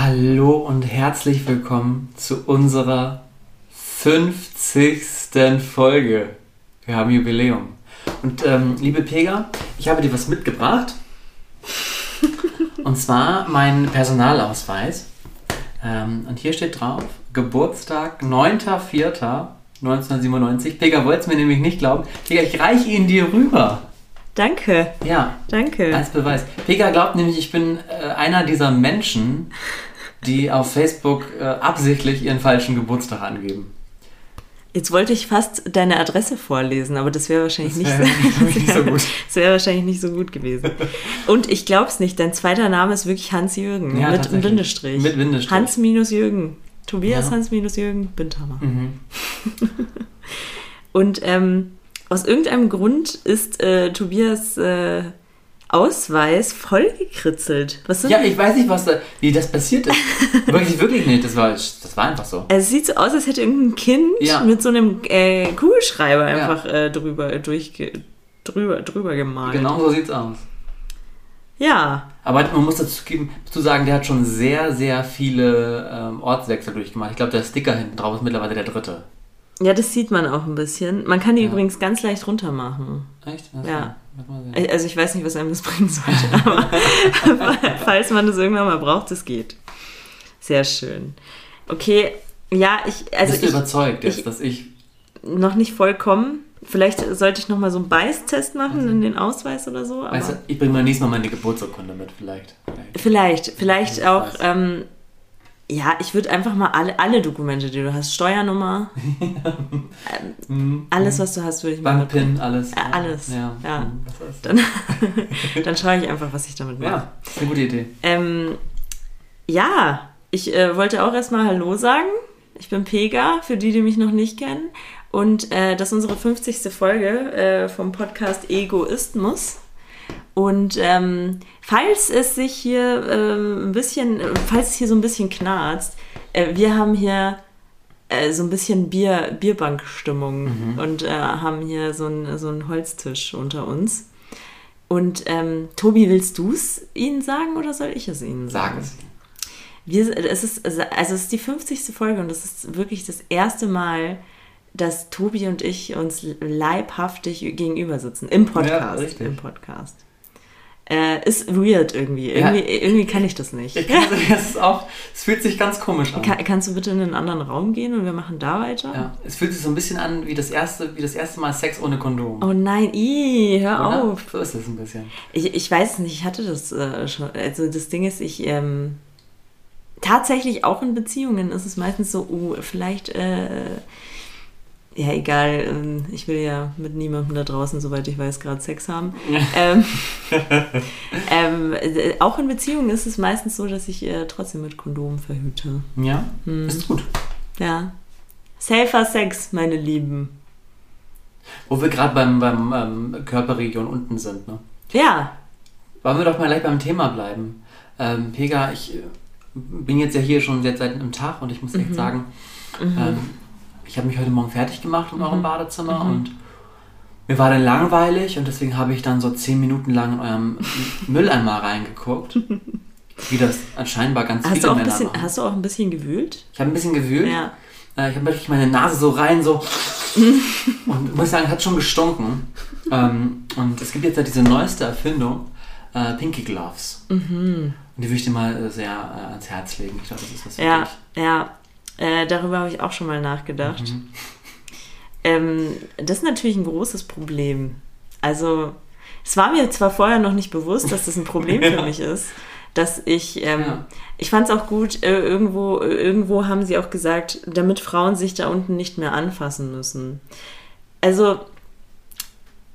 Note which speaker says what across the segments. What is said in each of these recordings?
Speaker 1: Hallo und herzlich willkommen zu unserer 50. Folge. Wir haben Jubiläum. Und ähm, liebe Pega, ich habe dir was mitgebracht. und zwar meinen Personalausweis. Ähm, und hier steht drauf, Geburtstag 9.4.1997. Pega wollte es mir nämlich nicht glauben. Pega, ich reiche ihn dir rüber.
Speaker 2: Danke.
Speaker 1: Ja.
Speaker 2: Danke.
Speaker 1: Als Beweis. Pega glaubt nämlich, ich bin äh, einer dieser Menschen, die auf Facebook äh, absichtlich ihren falschen Geburtstag angeben.
Speaker 2: Jetzt wollte ich fast deine Adresse vorlesen, aber das wäre wahrscheinlich
Speaker 1: Das
Speaker 2: nicht,
Speaker 1: wär
Speaker 2: so,
Speaker 1: nicht so gut.
Speaker 2: Das wäre wahrscheinlich nicht so gut gewesen. Und ich glaube es nicht, dein zweiter Name ist wirklich Hans-Jürgen.
Speaker 1: Ja,
Speaker 2: mit. Bindestrich.
Speaker 1: Mit Bindestrich.
Speaker 2: Hans minus Jürgen. Tobias
Speaker 1: Ja.
Speaker 2: Hans minus Jürgen Bindhammer.
Speaker 1: Mhm.
Speaker 2: Und ähm, aus irgendeinem Grund ist äh, Tobias äh, Ausweis vollgekritzelt. Was sind
Speaker 1: Ja, ich weiß nicht, was da, wie das passiert ist. wirklich, wirklich nicht. Das war, das war einfach so.
Speaker 2: Es sieht so aus, als hätte irgendein Kind
Speaker 1: Ja.
Speaker 2: mit so einem äh, Kugelschreiber einfach äh, drüber, durchge drüber, drüber gemalt.
Speaker 1: Genau so sieht's aus.
Speaker 2: Ja,
Speaker 1: Aber man muss dazu, geben, dazu sagen, der hat schon sehr, sehr viele ähm, Ortswechsel durchgemacht. Ich glaube, der Sticker hinten drauf ist mittlerweile der dritte.
Speaker 2: ja, das sieht man auch ein bisschen. Man kann die
Speaker 1: Ja.
Speaker 2: übrigens ganz leicht runter machen.
Speaker 1: Echt?
Speaker 2: Ja. Also ich weiß nicht, was einem das bringen sollte, aber falls man das irgendwann mal braucht, es geht. Sehr schön. Okay, ja, ich, also
Speaker 1: Bist du
Speaker 2: ich,
Speaker 1: überzeugt jetzt,
Speaker 2: ich-
Speaker 1: dass ich...
Speaker 2: noch nicht vollkommen. Vielleicht sollte ich noch mal so einen Beißtest machen in den Ausweis oder so.
Speaker 1: Weißt du, ich bringe mal nächstes Mal meine Geburtsurkunde mit, vielleicht. vielleicht.
Speaker 2: Vielleicht, vielleicht
Speaker 1: Ich
Speaker 2: auch, ähm, ja, ich würde einfach mal alle, alle Dokumente, die du hast, Steuernummer,
Speaker 1: Mhm.
Speaker 2: alles, was du hast, würde ich mal.
Speaker 1: Bankpin, alles.
Speaker 2: Äh, alles,
Speaker 1: Ja.
Speaker 2: ja.
Speaker 1: Mhm,
Speaker 2: Dann, dann schaue ich einfach, was ich damit mache.
Speaker 1: Ja, eine gute Idee.
Speaker 2: Ähm, ja, ich äh, wollte auch erstmal Hallo sagen. Ich bin Pega, für die, die mich noch nicht kennen. Und äh, das ist unsere 50. Folge äh, vom Podcast Egoismus. Und ähm, falls es sich hier ähm, ein bisschen, falls es hier so ein bisschen knarzt, äh, wir haben hier äh, so ein bisschen Bier, Bierbankstimmung und äh, haben hier so einen so einen Holztisch unter uns. Und ähm, Tobi, willst du es ihnen sagen oder soll ich es ihnen
Speaker 1: Sag
Speaker 2: sagen?
Speaker 1: es.
Speaker 2: Wir, es ist, also es ist die 50. Folge und es ist wirklich das erste Mal, dass Tobi und ich uns leibhaftig gegenüber sitzen. Im Podcast.
Speaker 1: richtig.
Speaker 2: Im Podcast. Äh, ist weird irgendwie.
Speaker 1: Ja.
Speaker 2: Irgendwie, irgendwie kann ich das nicht.
Speaker 1: Ich ist auch, es fühlt sich ganz komisch an.
Speaker 2: Kann, kannst du bitte in einen anderen Raum gehen und wir machen da weiter?
Speaker 1: Ja, es fühlt sich so ein bisschen an wie das erste, wie das erste Mal Sex ohne Kondom.
Speaker 2: Oh nein, ih, hör
Speaker 1: Oder?
Speaker 2: auf.
Speaker 1: So ist es ein bisschen.
Speaker 2: Ich, ich weiß es nicht, ich hatte das äh, schon. Also das Ding ist, ich ähm, tatsächlich auch in Beziehungen ist es meistens so, uh, vielleicht, äh, ja egal, ähm, ich will ja mit niemandem da draußen, soweit ich weiß, gerade Sex haben. ähm, ähm, äh, auch in Beziehungen ist es meistens so, dass ich äh, trotzdem mit Kondom verhüte.
Speaker 1: Ja,
Speaker 2: Hm.
Speaker 1: ist gut.
Speaker 2: Ja. Safer Sex, meine Lieben.
Speaker 1: Wo wir gerade beim, beim ähm, Körperregion unten sind, ne?
Speaker 2: Ja,
Speaker 1: Wollen wir doch mal gleich beim Thema bleiben. Ähm, Pega, ich äh, bin jetzt ja hier schon jetzt seit einem Tag und ich muss
Speaker 2: Mhm.
Speaker 1: echt sagen, ähm, ich habe mich heute Morgen fertig gemacht in
Speaker 2: Mhm.
Speaker 1: eurem Badezimmer und mir war dann langweilig und deswegen habe ich dann so zehn Minuten lang in eurem Mülleimer reingeguckt. Wie das scheinbar ganz
Speaker 2: hast
Speaker 1: viele
Speaker 2: du, auch ein
Speaker 1: Männer
Speaker 2: bisschen,
Speaker 1: machen.
Speaker 2: hast du auch ein bisschen gewühlt?
Speaker 1: Ich habe ein bisschen gewühlt.
Speaker 2: Ja.
Speaker 1: Äh, ich habe wirklich meine Nase so rein, so. und muss sagen, hat schon gestunken. Ähm, und es gibt jetzt ja diese neueste Erfindung, äh, Pinky Gloves. Und die würde ich dir mal äh, sehr ans Herz legen. Ich glaube, das ist was für
Speaker 2: Ja,
Speaker 1: dich.
Speaker 2: ja. Äh, darüber habe ich auch schon mal nachgedacht.
Speaker 1: Mhm.
Speaker 2: Ähm, das ist natürlich ein großes Problem. Also, es war mir zwar vorher noch nicht bewusst, dass das ein Problem für
Speaker 1: Ja.
Speaker 2: mich ist, dass ich, ähm,
Speaker 1: Ja.
Speaker 2: ich fand es auch gut, äh, irgendwo, irgendwo haben sie auch gesagt, damit Frauen sich da unten nicht mehr anfassen müssen. Also,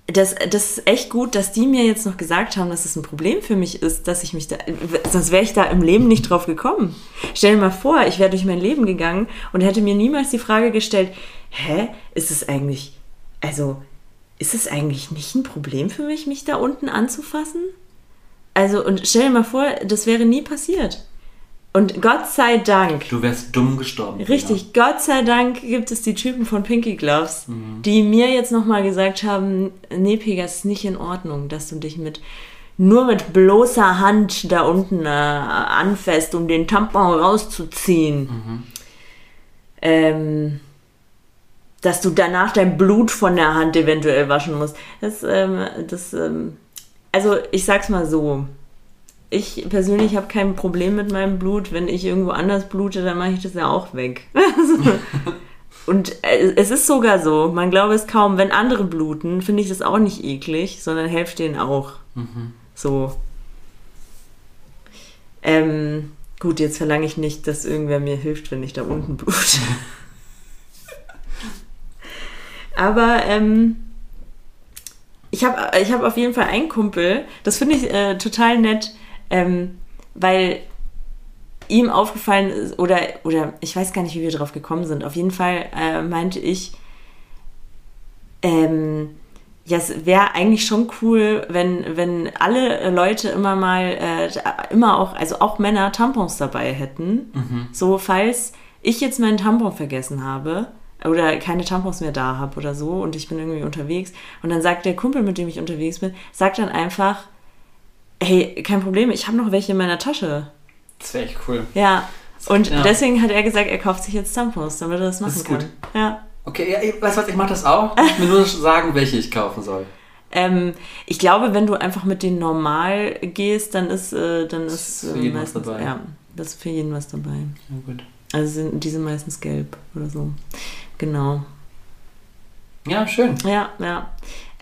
Speaker 2: das, das ist echt gut, dass die mir jetzt noch gesagt haben, dass es ein Problem für mich ist, dass ich mich da, sonst wäre ich da im Leben nicht drauf gekommen. Stell dir mal vor, ich wäre durch mein Leben gegangen und hätte mir niemals die Frage gestellt, hä, ist es eigentlich, also, ist es eigentlich nicht ein Problem für mich, mich da unten anzufassen? Also, und stell dir mal vor, das wäre nie passiert. Und Gott sei Dank,
Speaker 1: Du wärst dumm gestorben.
Speaker 2: Richtig, Gott sei Dank gibt es die Typen von Pinky Gloves, die mir jetzt nochmal gesagt haben, nee, Pega, es ist nicht in Ordnung, dass du dich mit nur mit bloßer Hand da unten äh, anfasst, um den Tampon rauszuziehen. Ähm, dass du danach dein Blut von der Hand eventuell waschen musst. Das, ähm, das, ähm, also ich sag's mal so. Ich persönlich habe kein Problem mit meinem Blut. Wenn ich irgendwo anders blute, dann mache ich das ja auch weg. Und äh, es ist sogar so, man glaube es kaum, wenn andere bluten, finde ich das auch nicht eklig, sondern helft denen auch. So. Ähm, gut, jetzt verlange ich nicht, dass irgendwer mir hilft, wenn ich da unten blute. Aber ähm, ich habe ich hab auf jeden Fall einen Kumpel, das finde ich äh, total nett, ähm, weil ihm aufgefallen ist, oder, oder ich weiß gar nicht, wie wir drauf gekommen sind. Auf jeden Fall äh, meinte ich, ähm, ja, es wäre eigentlich schon cool, wenn, wenn alle Leute immer mal, äh, immer auch, also auch Männer Tampons dabei hätten. So, falls ich jetzt meinen Tampon vergessen habe oder keine Tampons mehr da habe oder so und ich bin irgendwie unterwegs und dann sagt der Kumpel, mit dem ich unterwegs bin, sagt dann einfach, hey, kein Problem, ich habe noch welche in meiner Tasche.
Speaker 1: Das wäre echt cool.
Speaker 2: Ja. Und
Speaker 1: Ja.
Speaker 2: deswegen hat er gesagt, er kauft sich jetzt Tampons, damit er das machen
Speaker 1: ist
Speaker 2: kann.
Speaker 1: gut.
Speaker 2: Ja.
Speaker 1: Okay, ja, ich- weißt du was, ich mache das auch. Ich mir nur sagen, welche ich kaufen soll.
Speaker 2: Ähm, ich glaube, wenn du einfach mit denen normal gehst, dann ist, äh, dann ist
Speaker 1: Ist für
Speaker 2: äh,
Speaker 1: jeden was
Speaker 2: meistens,
Speaker 1: dabei.
Speaker 2: ja, das ist für jeden was dabei.
Speaker 1: Ja, gut.
Speaker 2: Also sind, die sind meistens gelb oder so. Genau.
Speaker 1: Ja, schön.
Speaker 2: Ja, ja.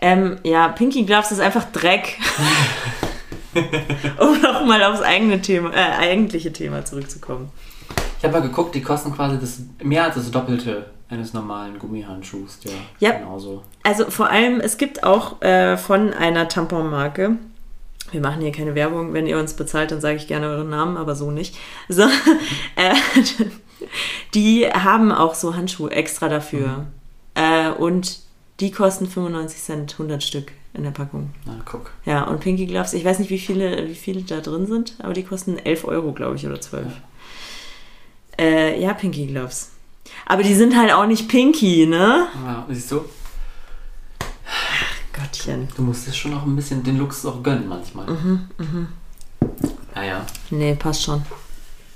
Speaker 2: Ähm, ja, Pinky Gloves ist einfach Dreck. um nochmal aufs eigene Thema, äh, eigentliche Thema zurückzukommen.
Speaker 1: Ich habe mal geguckt, die kosten quasi das mehr als das Doppelte eines normalen Gummihandschuhs. Der
Speaker 2: Ja.
Speaker 1: genauso.
Speaker 2: Also vor allem, es gibt auch äh, von einer Tamponmarke, wir machen hier keine Werbung, wenn ihr uns bezahlt, dann sage ich gerne euren Namen, aber so nicht. So, äh, die haben auch so Handschuhe extra dafür. Äh, und die kosten 95 Cent, 100 Stück in der Packung.
Speaker 1: Na, guck.
Speaker 2: Ja, und Pinky Gloves, ich weiß nicht, wie viele, wie viele da drin sind, aber die kosten 11 Euro, glaube ich, oder 12. Äh, ja, Pinky Gloves. Aber die sind halt auch nicht pinky, ne?
Speaker 1: Ja, siehst du,
Speaker 2: Gottchen.
Speaker 1: du musst dir schon noch ein bisschen den Luxus auch gönnen manchmal.
Speaker 2: Mhm,
Speaker 1: Naja.
Speaker 2: Nee, passt schon.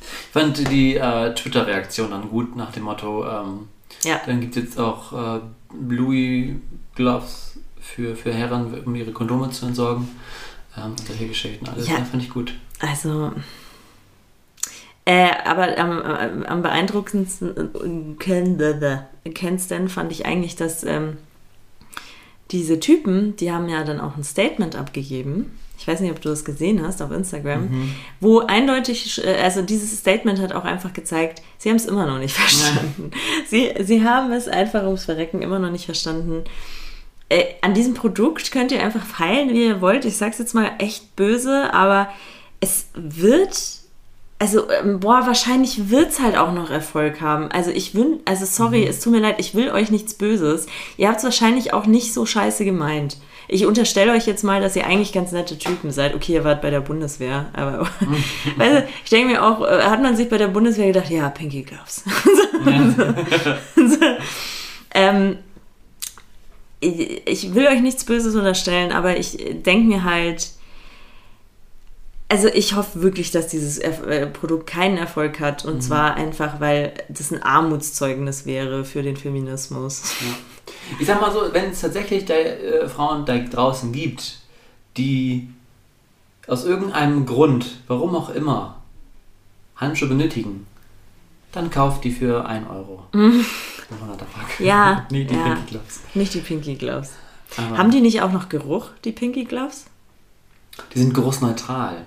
Speaker 1: Ich fand die äh, Twitter-Reaktion dann gut nach dem Motto, ähm,
Speaker 2: Ja.
Speaker 1: dann gibt es jetzt auch äh, Louis Gloves für, für Herren, um ihre Kondome zu entsorgen. Ähm, solche Geschichten. Alles
Speaker 2: Ja.
Speaker 1: ja. fand ich gut.
Speaker 2: Also. Äh, aber am, am, am beeindruckendsten äh, kennsten fand ich eigentlich, dass ähm, diese Typen, die haben ja dann auch ein Statement abgegeben. Ich weiß nicht, ob du das gesehen hast auf Instagram, wo eindeutig, äh, also dieses Statement hat auch einfach gezeigt, sie haben es immer noch nicht verstanden. Sie, sie haben es einfach ums Verrecken immer noch nicht verstanden. Äh, an diesem Produkt könnt ihr einfach feilen, wie ihr wollt. Ich sag's jetzt mal echt böse, aber es wird, also, ähm, boah, wahrscheinlich wird's halt auch noch Erfolg haben. Also ich wün, also sorry, es tut mir leid, ich will euch nichts Böses. Ihr habt's wahrscheinlich auch nicht so scheiße gemeint. Ich unterstelle euch jetzt mal, dass ihr eigentlich ganz nette Typen seid. Okay, ihr wart bei der Bundeswehr, aber weißt du, ich denke mir auch, äh, hat man sich bei der Bundeswehr gedacht, ja, Pinky Gloves. ähm, ich, will euch nichts Böses unterstellen, aber ich denke mir halt, also ich hoffe wirklich, dass dieses äh, Produkt keinen Erfolg hat. Und zwar einfach, weil das ein Armutszeugnis wäre für den Feminismus.
Speaker 1: Ich sag mal so, wenn es tatsächlich da, äh, Frauen da draußen gibt, die aus irgendeinem Grund, warum auch immer, Handschuhe benötigen, dann kauft die für 1 Euro. 100er Pack.
Speaker 2: Ja,
Speaker 1: nee, die
Speaker 2: ja.
Speaker 1: Pinky Gloves.
Speaker 2: Nicht die Pinky Gloves.
Speaker 1: Aber
Speaker 2: Haben die nicht auch noch Geruch, die Pinky Gloves?
Speaker 1: die sind geruchsneutral.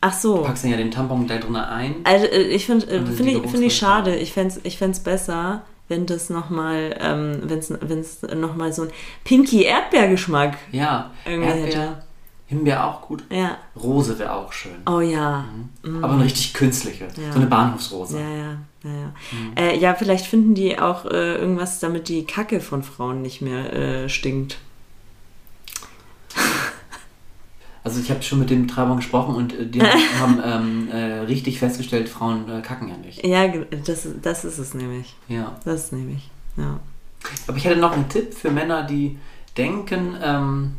Speaker 2: Ach so.
Speaker 1: Du packst dann ja den Tampon da drin ein.
Speaker 2: Also äh, ich finde äh, find ich, find ich schade. Ich fände es ich fänd's besser, wenn das nochmal, ähm, wenn es nochmal so ein Pinky Erdbeergeschmack
Speaker 1: Ja,
Speaker 2: irgendwie
Speaker 1: Erdbeer,
Speaker 2: hätte.
Speaker 1: Himbeer auch gut.
Speaker 2: Ja.
Speaker 1: Rose wäre auch schön.
Speaker 2: Oh ja.
Speaker 1: Aber eine richtig künstliche.
Speaker 2: Ja.
Speaker 1: So eine Bahnhofsrose.
Speaker 2: Ja, ja, ja, ja. Äh, ja, vielleicht finden die auch äh, irgendwas, damit die Kacke von Frauen nicht mehr äh, stinkt.
Speaker 1: Also ich habe schon mit dem Treibern gesprochen und äh, die haben ähm, äh, richtig festgestellt, Frauen äh, kacken ja nicht.
Speaker 2: Ja, das, das ist es nämlich.
Speaker 1: Ja.
Speaker 2: Das ist nämlich. Ja.
Speaker 1: Aber ich hätte noch einen Tipp für Männer, die denken, ähm,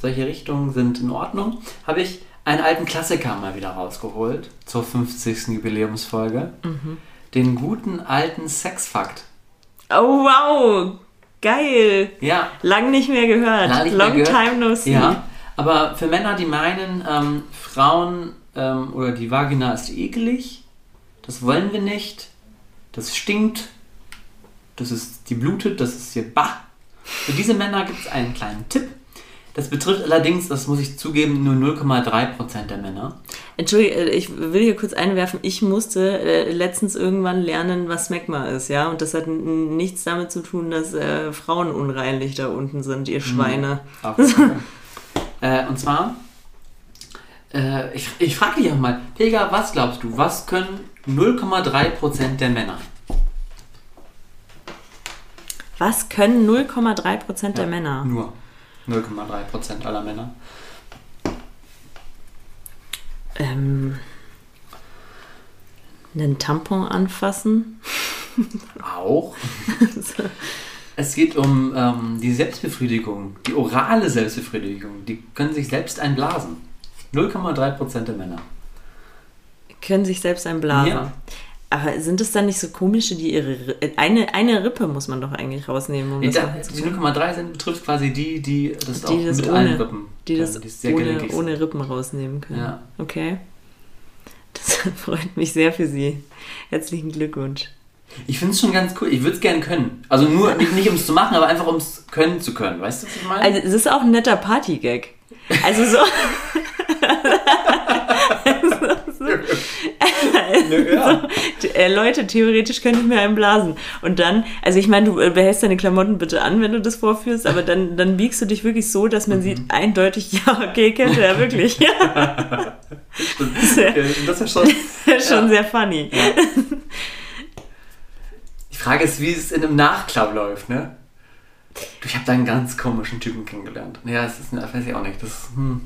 Speaker 1: solche Richtungen sind in Ordnung, habe ich einen alten Klassiker mal wieder rausgeholt zur 50. Jubiläumsfolge. Den guten alten Sexfakt.
Speaker 2: Oh, wow. Geil.
Speaker 1: Ja,
Speaker 2: Lang nicht mehr gehört.
Speaker 1: Lang nicht mehr
Speaker 2: Long
Speaker 1: gehört.
Speaker 2: time no see.
Speaker 1: ja. Aber für Männer, die meinen, ähm, Frauen ähm, oder die Vagina ist ekelig, das wollen wir nicht, das stinkt, das ist, die blutet, das ist hier bah. Für diese Männer gibt es einen kleinen Tipp. Das betrifft allerdings, das muss ich zugeben, nur 0,3% der Männer.
Speaker 2: Entschuldige, äh, ich will hier kurz einwerfen, ich musste äh, letztens irgendwann lernen, was Smegma ist, ja? Und das hat nichts damit zu tun, dass äh, Frauen unreinlich da unten sind,
Speaker 1: Mhm.
Speaker 2: ihr Schweine.
Speaker 1: Auf jeden Fall. äh, und zwar, äh, ich, ich frage dich auch mal, Pega, was glaubst du, was können 0,3% der Männer?
Speaker 2: Was können 0,3% der
Speaker 1: Ja,
Speaker 2: Männer?
Speaker 1: Nur 0,3% aller Männer.
Speaker 2: Ähm, einen Tampon anfassen?
Speaker 1: Auch. es geht um ähm, die Selbstbefriedigung, die orale Selbstbefriedigung. Die können sich selbst einblasen. 0,3% der Männer.
Speaker 2: Können sich selbst einblasen.
Speaker 1: Ja.
Speaker 2: Aber sind es dann nicht so komische, die ihre äh, eine, eine Rippe muss man doch eigentlich rausnehmen, um
Speaker 1: Nee,
Speaker 2: das
Speaker 1: die
Speaker 2: können?
Speaker 1: 0,3 sind betrifft quasi die, die das
Speaker 2: Die
Speaker 1: auch
Speaker 2: das
Speaker 1: mit
Speaker 2: ohne-
Speaker 1: allen Rippen
Speaker 2: die
Speaker 1: können,
Speaker 2: das
Speaker 1: sehr
Speaker 2: ohne, ohne Rippen rausnehmen können.
Speaker 1: Ja.
Speaker 2: Okay. Das freut mich sehr für Sie. Herzlichen Glückwunsch.
Speaker 1: Ich finde es schon ganz cool. Ich würde es gerne können. Also nur nicht, nicht um es zu machen, aber einfach um es können zu können. Weißt du, was ich meine?
Speaker 2: Also es ist auch ein netter Party-Gag. Also so.
Speaker 1: ja.
Speaker 2: äh, Leute, theoretisch könnte ich mir einen blasen. Und dann, also ich meine, du äh, behältst deine Klamotten bitte an, wenn du das vorführst, aber dann, dann biegst du dich wirklich so, dass man sieht eindeutig, ja, okay, kennt er wirklich. Ja,
Speaker 1: Okay, das ist ja schon.
Speaker 2: schon
Speaker 1: Ja.
Speaker 2: sehr funny.
Speaker 1: Die Frage ist, wie es in einem Nachklapp läuft, ne? Du, ich habe da einen ganz komischen Typen kennengelernt. Ja, es ist, weiß ich auch nicht. Das hm,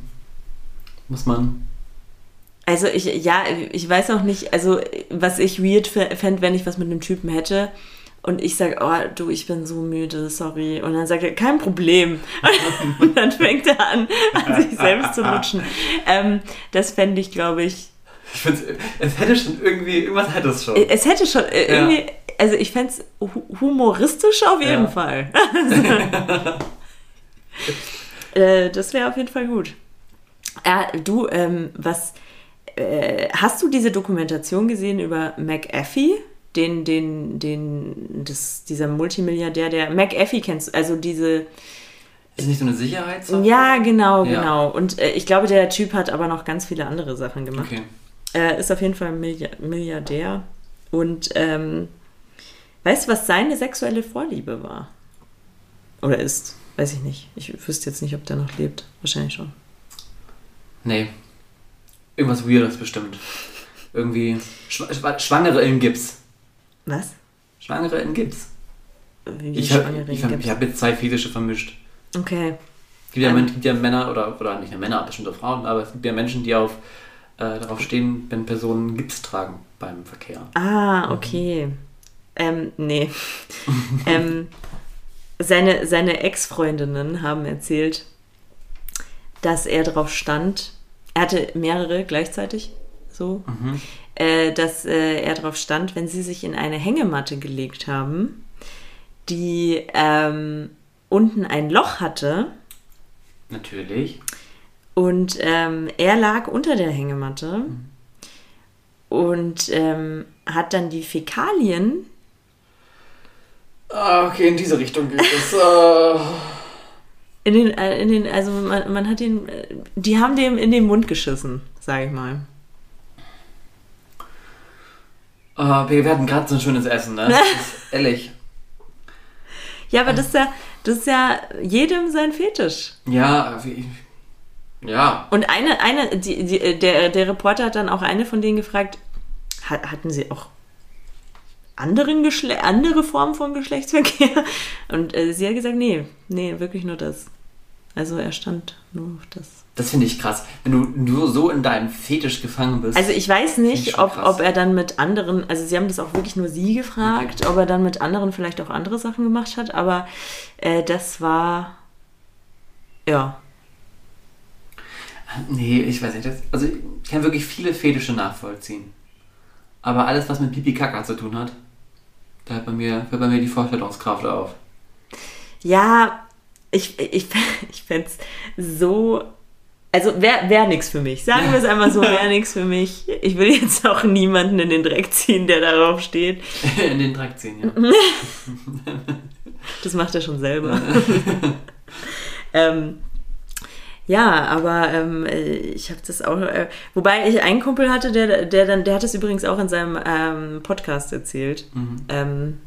Speaker 1: muss man.
Speaker 2: Also ich, ja, ich weiß auch nicht, also was ich weird fände, wenn ich was mit einem Typen hätte und ich sage, oh du, ich bin so müde, sorry. Und dann sagt er, kein Problem. Und dann fängt er an, an sich selbst zu lutschen. Ähm, das fände ich, glaube ich,
Speaker 1: Ich finde, es hätte schon irgendwie, irgendwas hätte es schon.
Speaker 2: es hätte schon äh,
Speaker 1: Ja.
Speaker 2: irgendwie, also ich fände es hu humoristisch auf jeden
Speaker 1: Ja.
Speaker 2: Fall. äh, das wäre auf jeden Fall gut. Äh, du, ähm, was, äh, hast du diese Dokumentation gesehen über McAfee? Den, den, den, das, dieser Multimilliardär, der McAfee kennst du, also diese,
Speaker 1: Ist nicht so eine Sicherheitssache?
Speaker 2: ja, genau,
Speaker 1: Ja.
Speaker 2: genau. Und äh, ich glaube, der Typ hat aber noch ganz viele andere Sachen gemacht.
Speaker 1: Okay.
Speaker 2: Er ist auf jeden Fall Milliard Milliardär. Und ähm, weißt du, was seine sexuelle Vorliebe war? Oder ist? Weiß ich nicht. Ich wüsste jetzt nicht, ob der noch lebt. Wahrscheinlich schon.
Speaker 1: Nee. Irgendwas Weirdes bestimmt. Irgendwie. Schw Schwangere in Gips.
Speaker 2: Was?
Speaker 1: Schwangere in Gips.
Speaker 2: Wie
Speaker 1: Ich habe ich hab,
Speaker 2: gibt's?
Speaker 1: ich hab jetzt zwei Fetische vermischt.
Speaker 2: Okay.
Speaker 1: Es gibt ja,
Speaker 2: Ähm.
Speaker 1: Gibt ja Männer, oder, oder nicht nur Männer, bestimmt auch Frauen, aber es gibt ja Menschen, die auf, äh, darauf stehen, wenn Personen Gips tragen beim Verkehr.
Speaker 2: Ah, okay. Ähm, nee. ähm, seine seine Ex-Freundinnen haben erzählt, dass er drauf stand. Er hatte mehrere gleichzeitig, so.
Speaker 1: Mhm.
Speaker 2: äh, dass äh, er darauf stand, wenn sie sich in eine Hängematte gelegt haben, die ähm, unten ein Loch hatte
Speaker 1: Natürlich.
Speaker 2: und ähm, er lag unter der Hängematte und ähm, hat dann die Fäkalien
Speaker 1: Ah, okay, in diese Richtung geht es. Äh.
Speaker 2: in den, äh, in den also man, man hat ihn, äh, die haben dem in den Mund geschissen, sage ich mal.
Speaker 1: Ah, wir hatten gerade so ein schönes Essen, ne? Ehrlich.
Speaker 2: Ja, aber das ist ja, das ist ja jedem sein Fetisch.
Speaker 1: Ja, wie, ja.
Speaker 2: Und eine, eine, die, die, der, der Reporter hat dann auch eine von denen gefragt, hat, hatten sie auch anderen Geschle andere Formen von Geschlechtsverkehr? Und äh, sie hat gesagt, nee, nee, wirklich nur das. Also er stand nur auf das.
Speaker 1: Das finde ich krass. Wenn du nur so in deinem Fetisch gefangen bist.
Speaker 2: Also ich weiß nicht, ob,
Speaker 1: krass.
Speaker 2: ob er dann mit anderen, also sie haben das auch wirklich nur sie gefragt, ob er dann mit anderen vielleicht auch andere Sachen gemacht hat, aber äh, das war, ja,
Speaker 1: Nee, ich weiß nicht. Das, also ich kann wirklich viele Fetische nachvollziehen. Aber alles, was mit Pipi Kaka zu tun hat, da hört bei mir, hört bei mir die Vorstellungskraft auf.
Speaker 2: Ja, ich, ich, ich fände es so. Also wäre wär nichts für mich. Sagen wir es einmal so, wäre nichts für mich. Ich will jetzt auch niemanden in den Dreck ziehen, der darauf steht.
Speaker 1: In den Dreck ziehen, ja.
Speaker 2: Das macht er schon selber. ähm, ja, aber ähm, ich habe das auch. Äh, wobei ich einen Kumpel hatte, der, der dann, der hat es übrigens auch in seinem ähm, Podcast erzählt.
Speaker 1: Mhm.
Speaker 2: Ähm,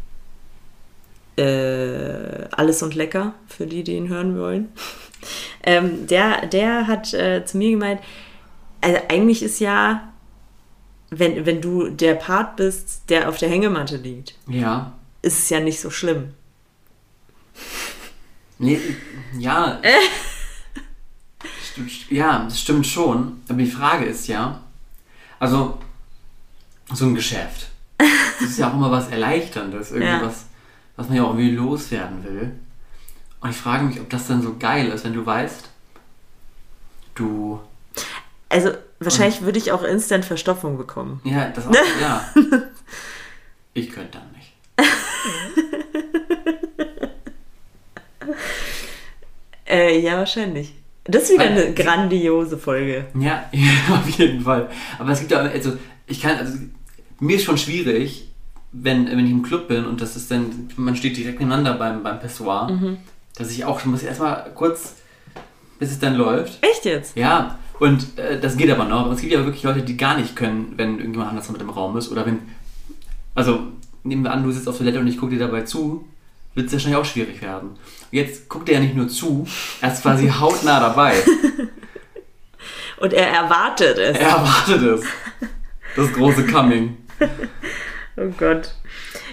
Speaker 2: äh, Alles und Lecker, für die, die ihn hören wollen. ähm, der, der hat äh, zu mir gemeint, also eigentlich ist ja, wenn, wenn du der Part bist, der auf der Hängematte liegt,
Speaker 1: Ja.
Speaker 2: ist es ja nicht so schlimm.
Speaker 1: Nee, ja. Ja, das stimmt schon. Aber die Frage ist ja, also so ein Geschäft. Das ist ja auch immer was Erleichterndes, irgendwie
Speaker 2: Ja.
Speaker 1: was, was man ja auch irgendwie loswerden will. Und ich frage mich, ob das dann so geil ist, wenn du weißt, du,
Speaker 2: Also wahrscheinlich würde ich auch instant Verstopfung bekommen.
Speaker 1: ja, das auch, ja. Ich könnte dann nicht.
Speaker 2: Äh, ja, wahrscheinlich. Das ist wieder
Speaker 1: Weil-
Speaker 2: eine grandiose Folge.
Speaker 1: Ja, ja, auf jeden Fall. Aber es gibt ja, also ich kann, also mir ist schon schwierig, wenn, wenn ich im Club bin und das ist dann, man steht direkt nebeneinander beim, beim Pessoir, dass ich auch, ich muss erstmal kurz, bis es dann läuft.
Speaker 2: Echt jetzt?
Speaker 1: Ja, und äh, das geht aber noch. Aber es gibt ja wirklich Leute, die gar nicht können, wenn irgendjemand anders mit im Raum ist oder wenn, also nehmen wir an, du sitzt auf Toilette und ich gucke dir dabei zu, wird es wahrscheinlich auch schwierig werden. Jetzt guckt er ja nicht nur zu, er ist quasi hautnah dabei.
Speaker 2: Und er erwartet es.
Speaker 1: Er erwartet es. Das große Coming.
Speaker 2: Oh Gott.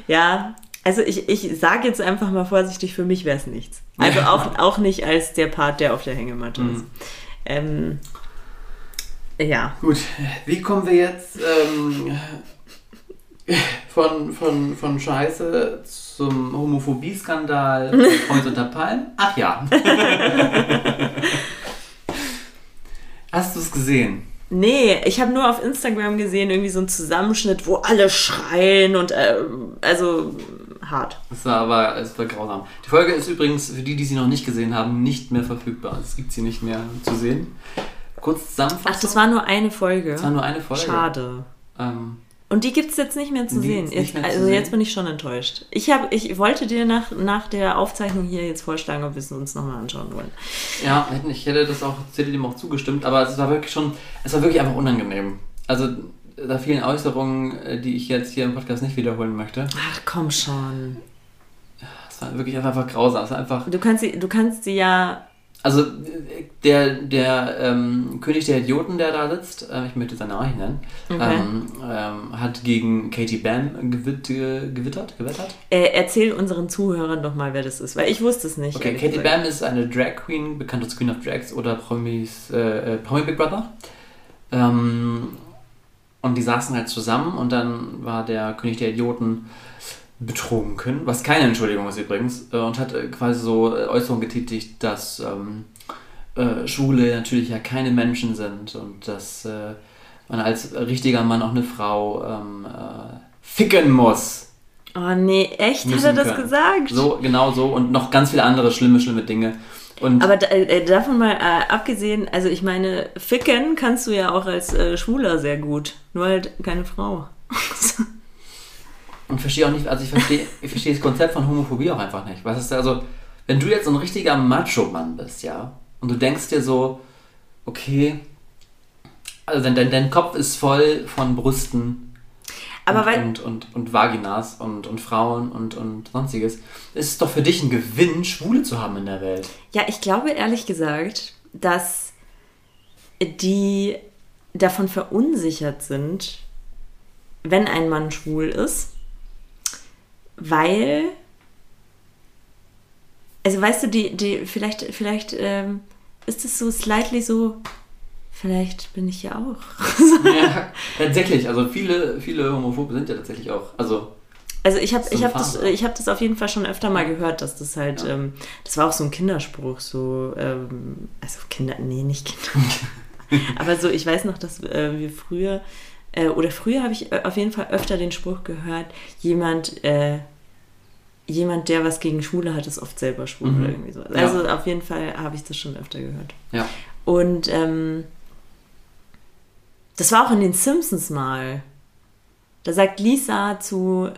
Speaker 2: Ja, also ich, ich sage jetzt einfach mal vorsichtig, für mich wäre es nichts. Also
Speaker 1: Ja.
Speaker 2: auch, auch nicht als der Part, der auf der Hängematte ist. Ähm, ja.
Speaker 1: Gut, wie kommen wir jetzt ähm, von, von, von Scheiße zum Homophobie-Skandal Freund unter Palmen? Ach ja. Hast du es gesehen?
Speaker 2: Nee, ich habe nur auf Instagram gesehen, irgendwie so einen Zusammenschnitt, wo alle schreien und äh, also hart.
Speaker 1: Es war aber es war grausam. Die Folge ist übrigens, für die, die sie noch nicht gesehen haben, nicht mehr verfügbar. Es gibt sie nicht mehr zu sehen. Kurz Zusammenfassung.
Speaker 2: Ach, das war nur eine Folge.
Speaker 1: Das war nur eine Folge.
Speaker 2: Schade.
Speaker 1: Ähm,
Speaker 2: Und die gibt es jetzt nicht mehr zu
Speaker 1: Die
Speaker 2: sehen. Jetzt,
Speaker 1: mehr zu
Speaker 2: also
Speaker 1: sehen.
Speaker 2: jetzt bin ich schon enttäuscht. Ich, hab, ich wollte dir nach, nach der Aufzeichnung hier jetzt vorschlagen, ob wir es uns nochmal anschauen wollen.
Speaker 1: Ja, ich hätte das auch, hätte dem auch zugestimmt, aber es war wirklich schon, es war wirklich einfach unangenehm. Also da vielen Äußerungen, äh, die ich jetzt hier im Podcast nicht wiederholen möchte.
Speaker 2: Ach komm schon.
Speaker 1: Es war wirklich einfach, einfach grausam. Es war einfach,
Speaker 2: Du kannst sie, du kannst sie ja.
Speaker 1: Also der, der ähm, König der Idioten, der da sitzt, äh, ich möchte seinen Namen nicht nennen,
Speaker 2: Okay.
Speaker 1: ähm, ähm, hat gegen Katie Bam gewit, ge, gewittert, gewettert.
Speaker 2: Äh, erzähl unseren Zuhörern doch mal, wer das ist, weil ich wusste es nicht.
Speaker 1: Okay, Katie. Bam ist eine Drag Queen, bekannt als Queen of Drags oder Promis, äh, äh, Promi Big Brother. Ähm, und die saßen halt zusammen und dann war der König der Idioten betrunken, was keine Entschuldigung ist übrigens, äh, und hat äh, quasi so äh, Äußerungen getätigt, dass ähm, äh, Schwule natürlich ja keine Menschen sind und dass äh, man als richtiger Mann auch eine Frau ähm, äh, ficken muss.
Speaker 2: Oh nee, echt? Hat er das
Speaker 1: können.
Speaker 2: gesagt?
Speaker 1: So, genau so und noch ganz viele andere schlimme, schlimme Dinge. Und
Speaker 2: Aber da, äh, davon mal äh, abgesehen, also ich meine, ficken kannst du ja auch als äh, Schwuler sehr gut. Nur halt keine Frau.
Speaker 1: Und verstehe auch nicht, also ich verstehe, ich verstehe das Konzept von Homophobie auch einfach nicht. Was ist da, also, wenn du jetzt so ein richtiger Macho-Mann bist, ja, und du denkst dir so, okay, also dein, dein, dein Kopf ist voll von Brüsten
Speaker 2: Aber
Speaker 1: und, und, und, und Vaginas und, und Frauen und, und sonstiges. Es ist doch für dich ein Gewinn, Schwule zu haben in der Welt.
Speaker 2: ja, ich glaube ehrlich gesagt, dass die davon verunsichert sind, wenn ein Mann schwul ist, weil, also weißt du, die, die, vielleicht, vielleicht ähm, ist es so slightly so, vielleicht bin ich ja auch.
Speaker 1: ja, tatsächlich, also viele, viele Homophobe sind ja tatsächlich auch, also
Speaker 2: Also ich habe
Speaker 1: So
Speaker 2: ich hab das, ich hab das auf jeden Fall schon öfter mal gehört, dass das halt,
Speaker 1: Ja.
Speaker 2: ähm, das war auch so ein Kinderspruch, so, ähm, also Kinder, nee, nicht Kinder. Aber so, ich weiß noch, dass äh, wir früher, äh, oder früher habe ich äh, auf jeden Fall öfter den Spruch gehört, jemand, äh, jemand, der was gegen Schwule hat, ist oft selber schwul
Speaker 1: Mhm.
Speaker 2: oder irgendwie so.
Speaker 1: Ja.
Speaker 2: Also auf jeden Fall habe ich das schon öfter gehört.
Speaker 1: Ja.
Speaker 2: Und ähm, das war auch in den Simpsons mal. Da sagt Lisa zu,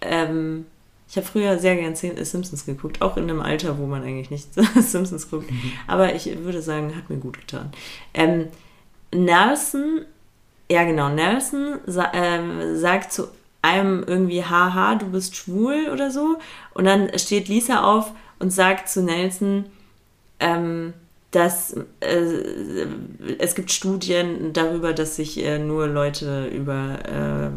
Speaker 2: ähm, ich habe früher sehr gern Sim- Simpsons geguckt, auch in einem Alter, wo man eigentlich nicht Simpsons guckt. Aber ich würde sagen, hat mir gut getan. Ähm, Nelson, ja genau, Nelson sa ähm, sagt zu einem irgendwie, haha, du bist schwul oder so. Und dann steht Lisa auf und sagt zu Nelson, ähm, dass äh, es gibt Studien darüber, dass sich äh, nur Leute über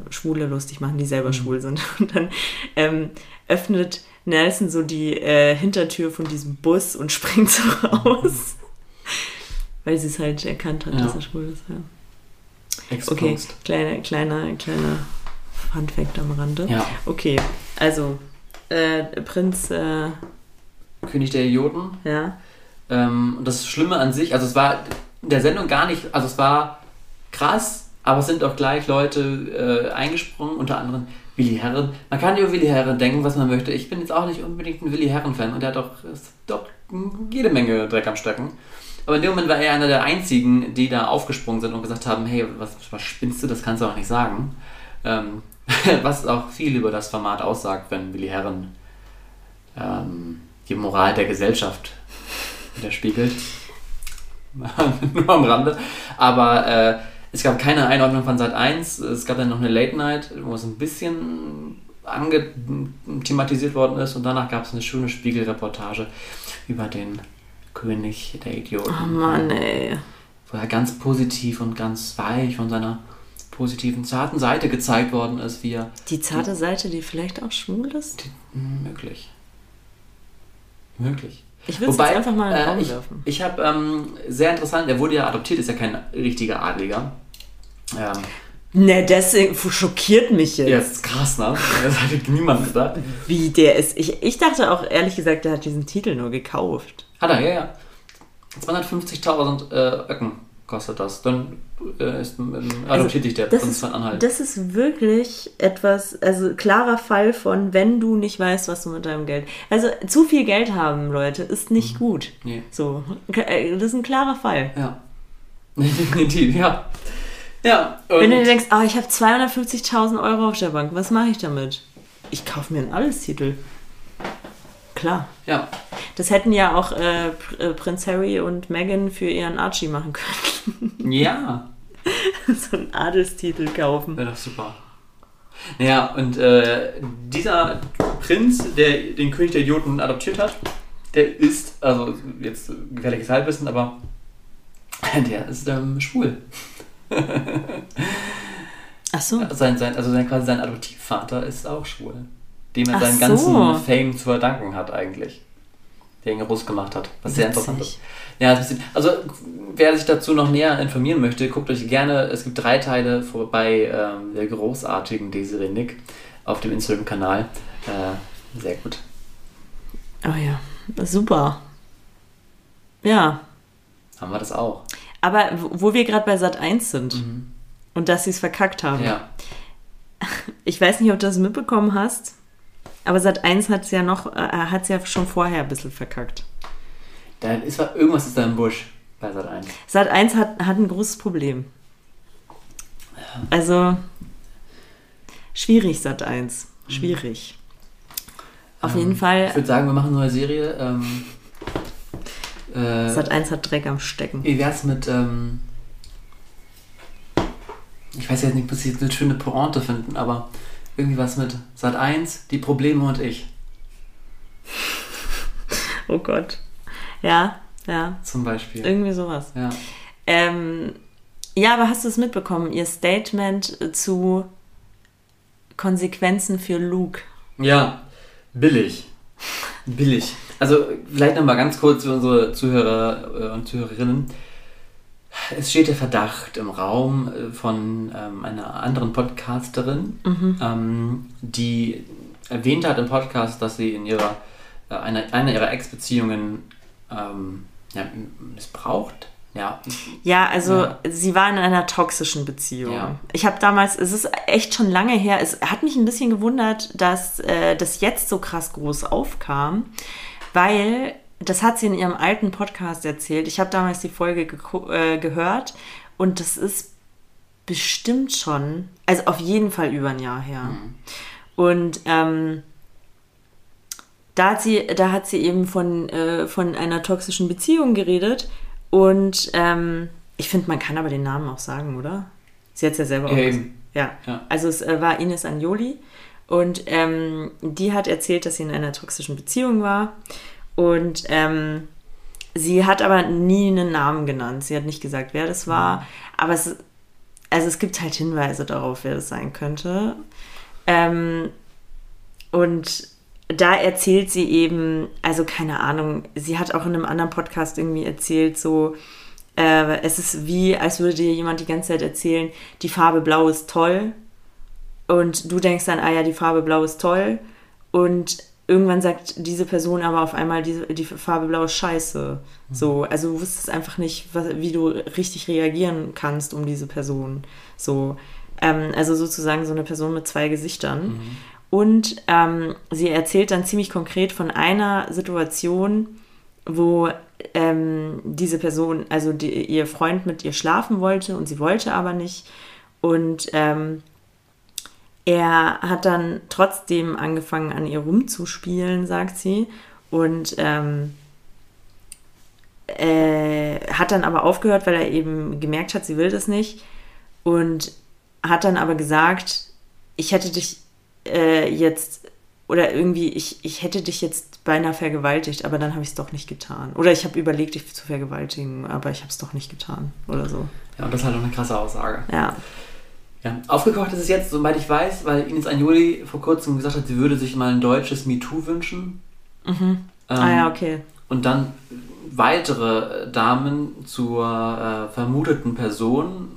Speaker 2: äh, Schwule lustig machen, die selber schwul sind. Und dann ähm, öffnet Nelson so die äh, Hintertür von diesem Bus und springt so raus. Weil sie es halt erkannt hat,
Speaker 1: Ja.
Speaker 2: dass er schwul ist. Ja. Okay,
Speaker 1: Exposed.
Speaker 2: kleiner, kleiner, kleiner Funfact am Rande.
Speaker 1: Ja.
Speaker 2: Okay, also äh, Prinz, äh,
Speaker 1: König der Idioten.
Speaker 2: ja.
Speaker 1: Ähm, und das Schlimme an sich, also es war in der Sendung gar nicht, also es war krass, aber es sind auch gleich Leute äh, eingesprungen, unter anderem Willi Herren. Man kann über Willi Herren denken, was man möchte. Ich bin jetzt auch nicht unbedingt ein Willi Herren-Fan und der hat doch, ist doch jede Menge Dreck am Stecken. Aber in dem Moment war er einer der einzigen, die da aufgesprungen sind und gesagt haben, hey, was, was spinnst du, das kannst du auch nicht sagen. Ähm, was auch viel über das Format aussagt, wenn Willi Herren ähm, die Moral der Gesellschaft widerspiegelt. Nur am Rande. Aber äh, es gab keine Einordnung von Sat 1. Es gab dann noch eine Late Night, wo es ein bisschen thematisiert worden ist und danach gab es eine schöne Spiegelreportage über den König der Idioten.
Speaker 2: Oh Mann, ey.
Speaker 1: Wo er ganz positiv und ganz weich von seiner positiven, zarten Seite gezeigt worden ist, wie er
Speaker 2: Die zarte Seite, die vielleicht auch schwul ist?
Speaker 1: Hm, möglich. Möglich.
Speaker 2: Ich würde es einfach mal in den
Speaker 1: äh,
Speaker 2: Raum
Speaker 1: ich,
Speaker 2: werfen.
Speaker 1: ich habe ähm, sehr interessant, er wurde ja adoptiert, ist ja kein richtiger Adliger. Ähm,
Speaker 2: Ne, deswegen schockiert mich jetzt.
Speaker 1: ja, das ist krass, ne? Das hatte niemand gedacht.
Speaker 2: Wie der ist. Ich, ich dachte auch ehrlich gesagt, der hat diesen Titel nur gekauft.
Speaker 1: Hat er, ja, ja. 250.000 äh, Öcken kostet das. Dann äh, ist, ähm, adoptiert dich der
Speaker 2: Das
Speaker 1: Prinz
Speaker 2: ist,
Speaker 1: von Anhalt.
Speaker 2: das ist wirklich etwas, also klarer Fall von, wenn du nicht weißt, was du mit deinem Geld. Also zu viel Geld haben, Leute, ist nicht gut.
Speaker 1: nee.
Speaker 2: So, äh, das ist ein klarer Fall.
Speaker 1: Ja. Definitiv, ja. Ja,
Speaker 2: Wenn du dir denkst, oh, ich habe 250.000 Euro auf der Bank, was mache ich damit? Ich kaufe mir einen Alles-Titel. Klar.
Speaker 1: ja.
Speaker 2: Das hätten ja auch äh, äh, Prinz Harry und Meghan für ihren Archie machen können.
Speaker 1: Ja,
Speaker 2: so einen Adelstitel kaufen.
Speaker 1: doch super. Ja, und äh, dieser Prinz, der den König der Idioten adoptiert hat, der ist, also jetzt gefährliches Halbwissen, aber der ist ähm, schwul.
Speaker 2: Ach so.
Speaker 1: Sein, sein, also sein, quasi sein Adoptivvater ist auch schwul. Dem er
Speaker 2: Ach
Speaker 1: seinen
Speaker 2: so.
Speaker 1: ganzen Fame zu verdanken hat eigentlich. Der ihn groß gemacht hat. Was sehr interessant ist. Ja, also wer sich dazu noch näher informieren möchte, guckt euch gerne, es gibt drei Teile vor- bei ähm, der großartigen Desiree Nick auf dem Instagram-Kanal. Äh, sehr gut.
Speaker 2: Oh ja, super. Ja,
Speaker 1: Haben wir das auch.
Speaker 2: Aber wo wir gerade bei Sat 1 sind und dass sie es verkackt haben.
Speaker 1: Ja.
Speaker 2: Ich weiß nicht, ob du das mitbekommen hast, aber Sat 1 hat es ja noch, äh, hat ja schon vorher ein bisschen verkackt.
Speaker 1: Da ist irgendwas ist da im Busch bei Sat 1.
Speaker 2: Sat 1 hat, hat ein großes Problem. Also schwierig, Sat 1. Schwierig. Auf jeden
Speaker 1: Ich
Speaker 2: Fall,
Speaker 1: würde sagen, wir machen eine neue Serie. Ähm, äh,
Speaker 2: Sat 1 hat Dreck am Stecken.
Speaker 1: Wie wär's mit, ähm, ich weiß jetzt nicht, sie jetzt eine schöne Pointe finden, aber irgendwie was mit Sat 1, die Probleme und ich
Speaker 2: Oh Gott. Ja, ja,
Speaker 1: zum Beispiel.
Speaker 2: irgendwie sowas.
Speaker 1: Ja.
Speaker 2: Ähm, ja, aber hast du es mitbekommen? Ihr Statement zu Konsequenzen für Luke.
Speaker 1: ja, billig. Billig. Also vielleicht nochmal ganz kurz für unsere Zuhörer äh, und Zuhörerinnen. Es steht der Verdacht im Raum äh, von ähm, einer anderen Podcasterin, ähm, die erwähnt hat im Podcast, dass sie in ihrer äh, einer, einer ihrer Ex-Beziehungen ähm, ja, missbraucht Ja.
Speaker 2: Ja, also
Speaker 1: Ja.
Speaker 2: sie war in einer toxischen Beziehung.
Speaker 1: Ja.
Speaker 2: Ich habe damals, es ist echt schon lange her, es hat mich ein bisschen gewundert, dass äh, das jetzt so krass groß aufkam, weil das hat sie in ihrem alten Podcast erzählt. Ich habe damals die Folge äh, gehört und das ist bestimmt schon, also auf jeden Fall über ein Jahr her. Und ähm, da hat sie, da hat sie eben von, äh, von einer toxischen Beziehung geredet. Und ähm, ich finde, man kann aber den Namen auch sagen, oder? Sie hat es ja selber auch
Speaker 1: Ja,
Speaker 2: gesagt. Ja.
Speaker 1: Ja.
Speaker 2: Also es äh, war Ines Anjoli und ähm, die hat erzählt, dass sie in einer toxischen Beziehung war. Und ähm, sie hat aber nie einen Namen genannt. Sie hat nicht gesagt, wer das war. Aber es, also es gibt halt Hinweise darauf, wer das sein könnte. Ähm, und da erzählt sie eben, also keine Ahnung, sie hat auch in einem anderen Podcast irgendwie erzählt, so, äh, es ist wie, als würde dir jemand die ganze Zeit erzählen, die Farbe Blau ist toll. Und du denkst dann, ah ja, die Farbe Blau ist toll. Und irgendwann sagt diese Person aber auf einmal, die, die Farbe Blau ist scheiße. So, also du wusstest einfach nicht, was, wie du richtig reagieren kannst um diese Person. So, ähm, also sozusagen so eine Person mit zwei Gesichtern. Und ähm, sie erzählt dann ziemlich konkret von einer Situation, wo ähm, diese Person, also die, ihr Freund mit ihr schlafen wollte und sie wollte aber nicht. Und ähm, er hat dann trotzdem angefangen, an ihr rumzuspielen, sagt sie. Und ähm, äh, hat dann aber aufgehört, weil er eben gemerkt hat, sie will das nicht. Und hat dann aber gesagt, ich hätte dich äh, jetzt, oder irgendwie, ich, ich hätte dich jetzt beinahe vergewaltigt, aber dann habe ich es doch nicht getan. Oder ich habe überlegt, dich zu vergewaltigen, aber ich habe es doch nicht getan. Oder so.
Speaker 1: Ja, und das ist halt auch eine krasse Aussage.
Speaker 2: Ja.
Speaker 1: Ja. Aufgekocht ist es jetzt, soweit ich weiß, weil Ines Anjoli vor kurzem gesagt hat, sie würde sich mal ein deutsches MeToo wünschen. Ähm,
Speaker 2: ah ja, okay.
Speaker 1: Und dann weitere Damen zur äh, vermuteten Person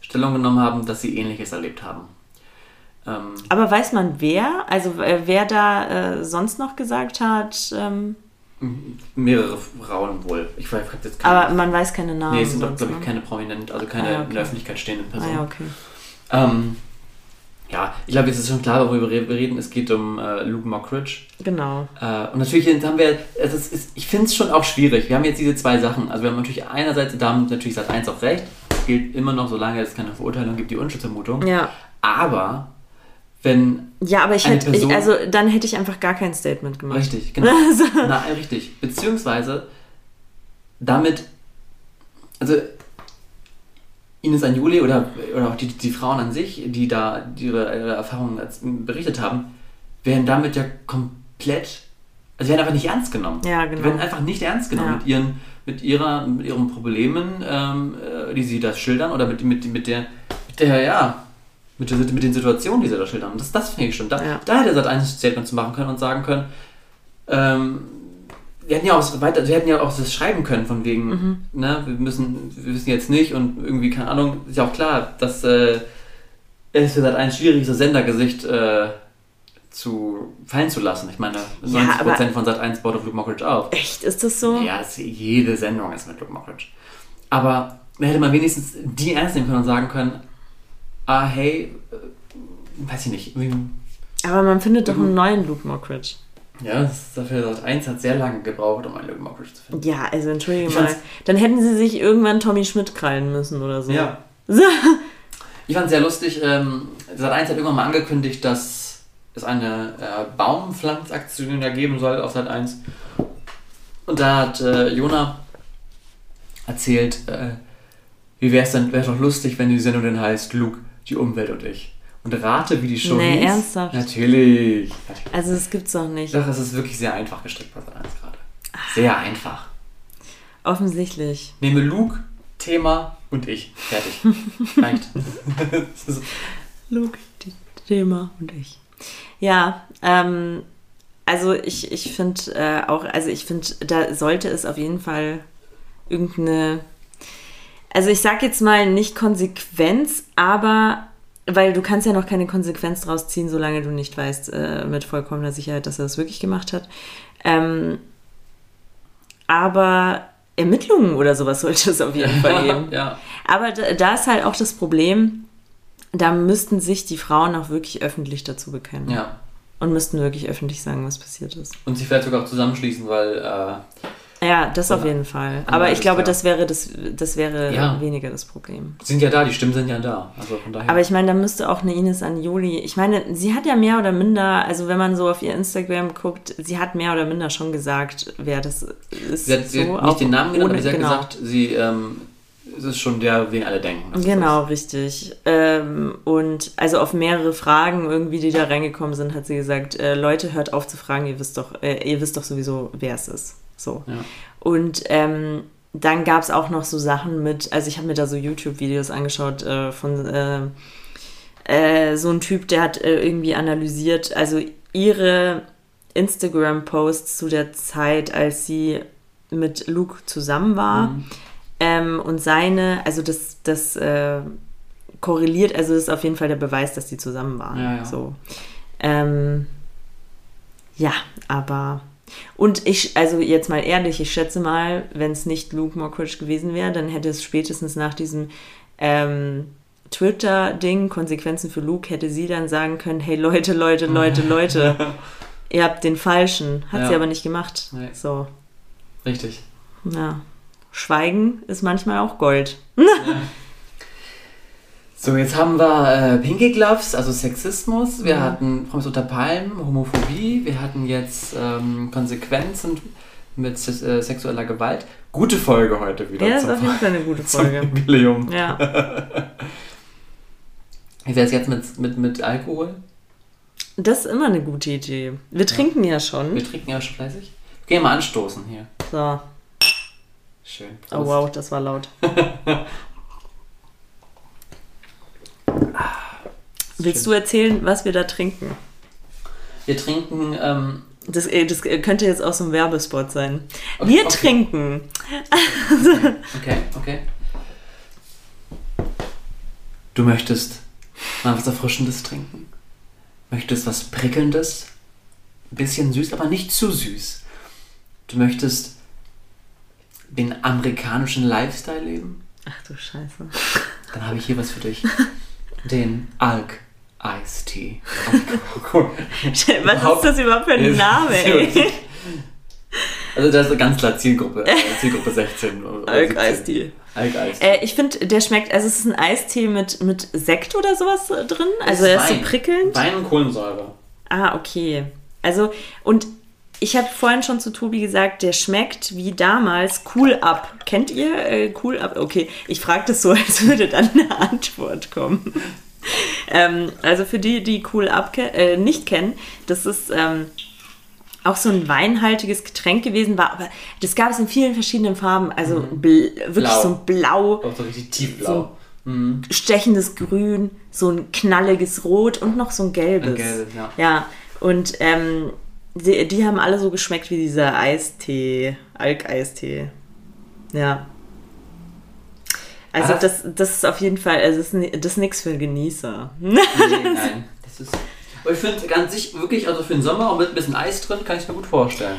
Speaker 1: Stellung genommen haben, dass sie Ähnliches erlebt haben. Ähm,
Speaker 2: Aber weiß man wer? Also äh, wer da äh, sonst noch gesagt hat? Ähm,
Speaker 1: mehrere Frauen wohl. Ich weiß jetzt keine.
Speaker 2: aber man weiß keine Namen.
Speaker 1: nee, es sind, glaube ich,
Speaker 2: ne?
Speaker 1: keine prominent, also keine
Speaker 2: Ah, ja, okay.
Speaker 1: in der Öffentlichkeit stehenden
Speaker 2: Ah
Speaker 1: Personen.
Speaker 2: ja, okay.
Speaker 1: Ähm, ja, ich glaube, jetzt ist schon klar, worüber wir reden. Es geht um äh, Luke Mockridge.
Speaker 2: Genau.
Speaker 1: Äh, und natürlich haben wir, also es ist, ich finde es schon auch schwierig. Wir haben jetzt diese zwei Sachen. Also wir haben natürlich einerseits, da haben natürlich seit eins auch recht. Es gilt immer noch, solange es keine Verurteilung gibt, die Unschuldsvermutung.
Speaker 2: Ja.
Speaker 1: Aber wenn,
Speaker 2: Ja, aber ich hätte, ich, also dann hätte ich einfach gar kein Statement gemacht.
Speaker 1: richtig, genau.
Speaker 2: Also,
Speaker 1: Na, richtig. Beziehungsweise damit, also Ines Anjuli oder, oder auch die, die Frauen an sich, die da ihre, ihre Erfahrungen berichtet haben, werden damit ja komplett, also werden einfach nicht ernst genommen.
Speaker 2: Ja,
Speaker 1: Die
Speaker 2: genau.
Speaker 1: werden einfach nicht ernst genommen
Speaker 2: Ja.
Speaker 1: mit ihren, mit ihrer, mit ihren Problemen, ähm, äh, die sie da schildern oder mit, mit, mit der, mit der, ja, mit, mit den Situationen, die sie da schildern. Und das, das finde ich schon. Da,
Speaker 2: Ja.
Speaker 1: da hätte Sat 1 Statements machen können und sagen können, ähm, wir hätten ja auch weiter, wir hätten ja auch das schreiben können von wegen,
Speaker 2: Mhm.
Speaker 1: ne, wir müssen, wir wissen jetzt nicht und irgendwie, keine Ahnung, ist ja auch klar, dass äh, es für Sat 1 schwierig ist, das Sendergesicht äh, zu fallen zu lassen. Ich meine, 90%
Speaker 2: aber-
Speaker 1: von Sat 1 baut auf Luke Mockridge auf.
Speaker 2: Echt, ist das so?
Speaker 1: Ja, das, jede Sendung ist mit Luke Mockridge. Aber da hätte man wenigstens die ernst nehmen können und sagen können, ah, hey, äh, weiß ich nicht,
Speaker 2: Aber man findet doch einen neuen Luke Mockridge.
Speaker 1: ja, das ist dafür Sat 1 hat sehr lange gebraucht, um einen Luke Mockridge zu finden.
Speaker 2: Ja, also entschuldige mal. Dann hätten sie sich irgendwann Tommy Schmidt krallen müssen oder so.
Speaker 1: Ja.
Speaker 2: So.
Speaker 1: Ich fand es sehr lustig, ähm, Sat 1 hat irgendwann mal angekündigt, dass es eine äh, Baumpflanzaktion ja geben soll auf Sat 1. Und da hat äh, Jona erzählt, äh, wie wäre es denn, wäre doch lustig, wenn die Sendung dann heißt Luke, die Umwelt und ich. Und rate, wie die Show
Speaker 2: Nee,
Speaker 1: hieß.
Speaker 2: ernsthaft?
Speaker 1: Natürlich.
Speaker 2: Also das gibt's doch nicht.
Speaker 1: Doch, es ist wirklich sehr einfach gestrickt Sat 1 gerade. Sehr einfach.
Speaker 2: Offensichtlich.
Speaker 1: Nehme Luke, Thema und ich. Fertig. Reicht.
Speaker 2: Luke, Thema und ich. Ja, ähm, also ich, ich finde äh, auch, also ich finde, da sollte es auf jeden Fall irgendeine, also ich sag jetzt mal nicht Konsequenz, aber weil du kannst ja noch keine Konsequenz draus ziehen, solange du nicht weißt äh, mit vollkommener Sicherheit, dass er das wirklich gemacht hat. Ähm, aber Ermittlungen oder sowas sollte es auf jeden Fall geben.
Speaker 1: ja.
Speaker 2: Aber da, da ist halt auch das Problem, da müssten sich die Frauen auch wirklich öffentlich dazu bekennen.
Speaker 1: ja.
Speaker 2: Und müssten wirklich öffentlich sagen, was passiert ist.
Speaker 1: Und sie vielleicht sogar auch zusammenschließen, weil äh,
Speaker 2: Ja, das auf jeden Fall. Aber ich glaube, das wäre, das, das wäre
Speaker 1: Ja.
Speaker 2: weniger das Problem.
Speaker 1: sind ja da, die Stimmen sind ja da. Also von daher.
Speaker 2: Aber ich meine, da müsste auch eine Ines Anjoli, ich meine, sie hat ja mehr oder minder, also wenn man so auf ihr Instagram guckt, sie hat mehr oder minder schon gesagt, wer das ist.
Speaker 1: sie hat, sie
Speaker 2: so,
Speaker 1: hat nicht den Namen genannt,
Speaker 2: ohne-
Speaker 1: aber sie hat
Speaker 2: genau.
Speaker 1: gesagt, sie ähm, es ist schon der, wen alle denken.
Speaker 2: Genau, richtig. Ähm, und also auf mehrere Fragen irgendwie, die da reingekommen sind, hat sie gesagt, äh, Leute, hört auf zu fragen, ihr wisst doch, äh, ihr wisst doch sowieso, wer es ist. So.
Speaker 1: Ja.
Speaker 2: Und ähm, dann gab es auch noch so Sachen mit, also ich habe mir da so YouTube-Videos angeschaut äh, von äh, äh, so ein Typ, der hat äh, irgendwie analysiert, also ihre Instagram-Posts zu der Zeit, als sie mit Luke zusammen war.
Speaker 1: Mhm.
Speaker 2: Ähm, und seine, also das, das äh, korreliert, also das ist auf jeden Fall der Beweis, dass die zusammen waren.
Speaker 1: Ja, ja.
Speaker 2: So. Ähm, ja, aber. Und ich, also jetzt mal ehrlich, ich schätze mal, wenn es nicht Luke Mockridge gewesen wäre, dann hätte es spätestens nach diesem ähm, Twitter-Ding, Konsequenzen für Luke, hätte sie dann sagen können, hey Leute, Leute, Leute, Leute, ihr habt den Falschen. Hat
Speaker 1: Ja.
Speaker 2: sie aber nicht gemacht.
Speaker 1: Nee.
Speaker 2: So,
Speaker 1: Richtig.
Speaker 2: ja. Schweigen ist manchmal auch Gold.
Speaker 1: So, jetzt haben wir äh, Pinky Gloves, also Sexismus. Wir
Speaker 2: Mhm.
Speaker 1: hatten Promis unter Palmen, Homophobie. Wir hatten jetzt ähm, Konsequenzen mit äh, sexueller Gewalt. Gute Folge heute wieder.
Speaker 2: Ja, ist
Speaker 1: zum-
Speaker 2: auf jeden Fall eine gute
Speaker 1: zum
Speaker 2: Folge.
Speaker 1: Jubiläum.
Speaker 2: Ja.
Speaker 1: Wie wäre es jetzt mit, mit, mit Alkohol?
Speaker 2: Das ist immer eine gute Idee. Wir trinken ja schon.
Speaker 1: Wir trinken ja schon fleißig. Gehen wir mal anstoßen hier.
Speaker 2: So.
Speaker 1: Schön.
Speaker 2: Oh
Speaker 1: Prost.
Speaker 2: wow, das war laut. Willst du erzählen, was wir da trinken?
Speaker 1: Wir trinken, ähm,
Speaker 2: Das, äh, das könnte jetzt auch so ein Werbespot sein.
Speaker 1: Okay,
Speaker 2: wir
Speaker 1: okay.
Speaker 2: trinken.
Speaker 1: okay, okay. Du möchtest mal was Erfrischendes trinken? Möchtest was Prickelndes? Ein bisschen süß, aber nicht zu süß. Du möchtest den amerikanischen Lifestyle leben?
Speaker 2: Ach du Scheiße.
Speaker 1: Dann habe ich hier was für dich. Den Alk Tea.
Speaker 2: Was ist das überhaupt für ein Name, ey?
Speaker 1: Also das ist ganz klar Zielgruppe, äh, Zielgruppe 16. oder
Speaker 2: Alk
Speaker 1: 17.
Speaker 2: Eistee.
Speaker 1: Alk Eistee.
Speaker 2: Äh, ich finde, der schmeckt, also es ist ein Eistee mit, mit Sekt oder sowas drin. Also er ist so
Speaker 1: Wein.
Speaker 2: prickelnd.
Speaker 1: Wein und Kohlensäure.
Speaker 2: Ah, okay. Also, und ich habe vorhin schon zu Tobi gesagt, der schmeckt wie damals Cool Up. Kennt ihr äh, Cool Up? Okay, ich frage das so, als würde dann eine Antwort kommen. ähm, also für die, die Cool Up äh, nicht kennen, das ist ähm, auch so ein weinhaltiges Getränk gewesen, war, aber das gab es in vielen verschiedenen Farben. Also bl wirklich
Speaker 1: Blau.
Speaker 2: so ein Blau,
Speaker 1: Auch so richtig tiefblau. Mhm.
Speaker 2: stechendes Grün, so ein knalliges Rot und noch so ein gelbes.
Speaker 1: Ein gelbes, ja.
Speaker 2: Ja, und ähm, die, die haben alle so geschmeckt wie dieser Eistee, Alk-Eistee. Ja. Also
Speaker 1: Ah.
Speaker 2: das, das ist auf jeden Fall, also das ist, das nichts für Genießer.
Speaker 1: Nee, nein. Das ist, aber ich finde ganz sich wirklich, also für den Sommer auch mit ein bisschen Eis drin, kann ich mir gut vorstellen.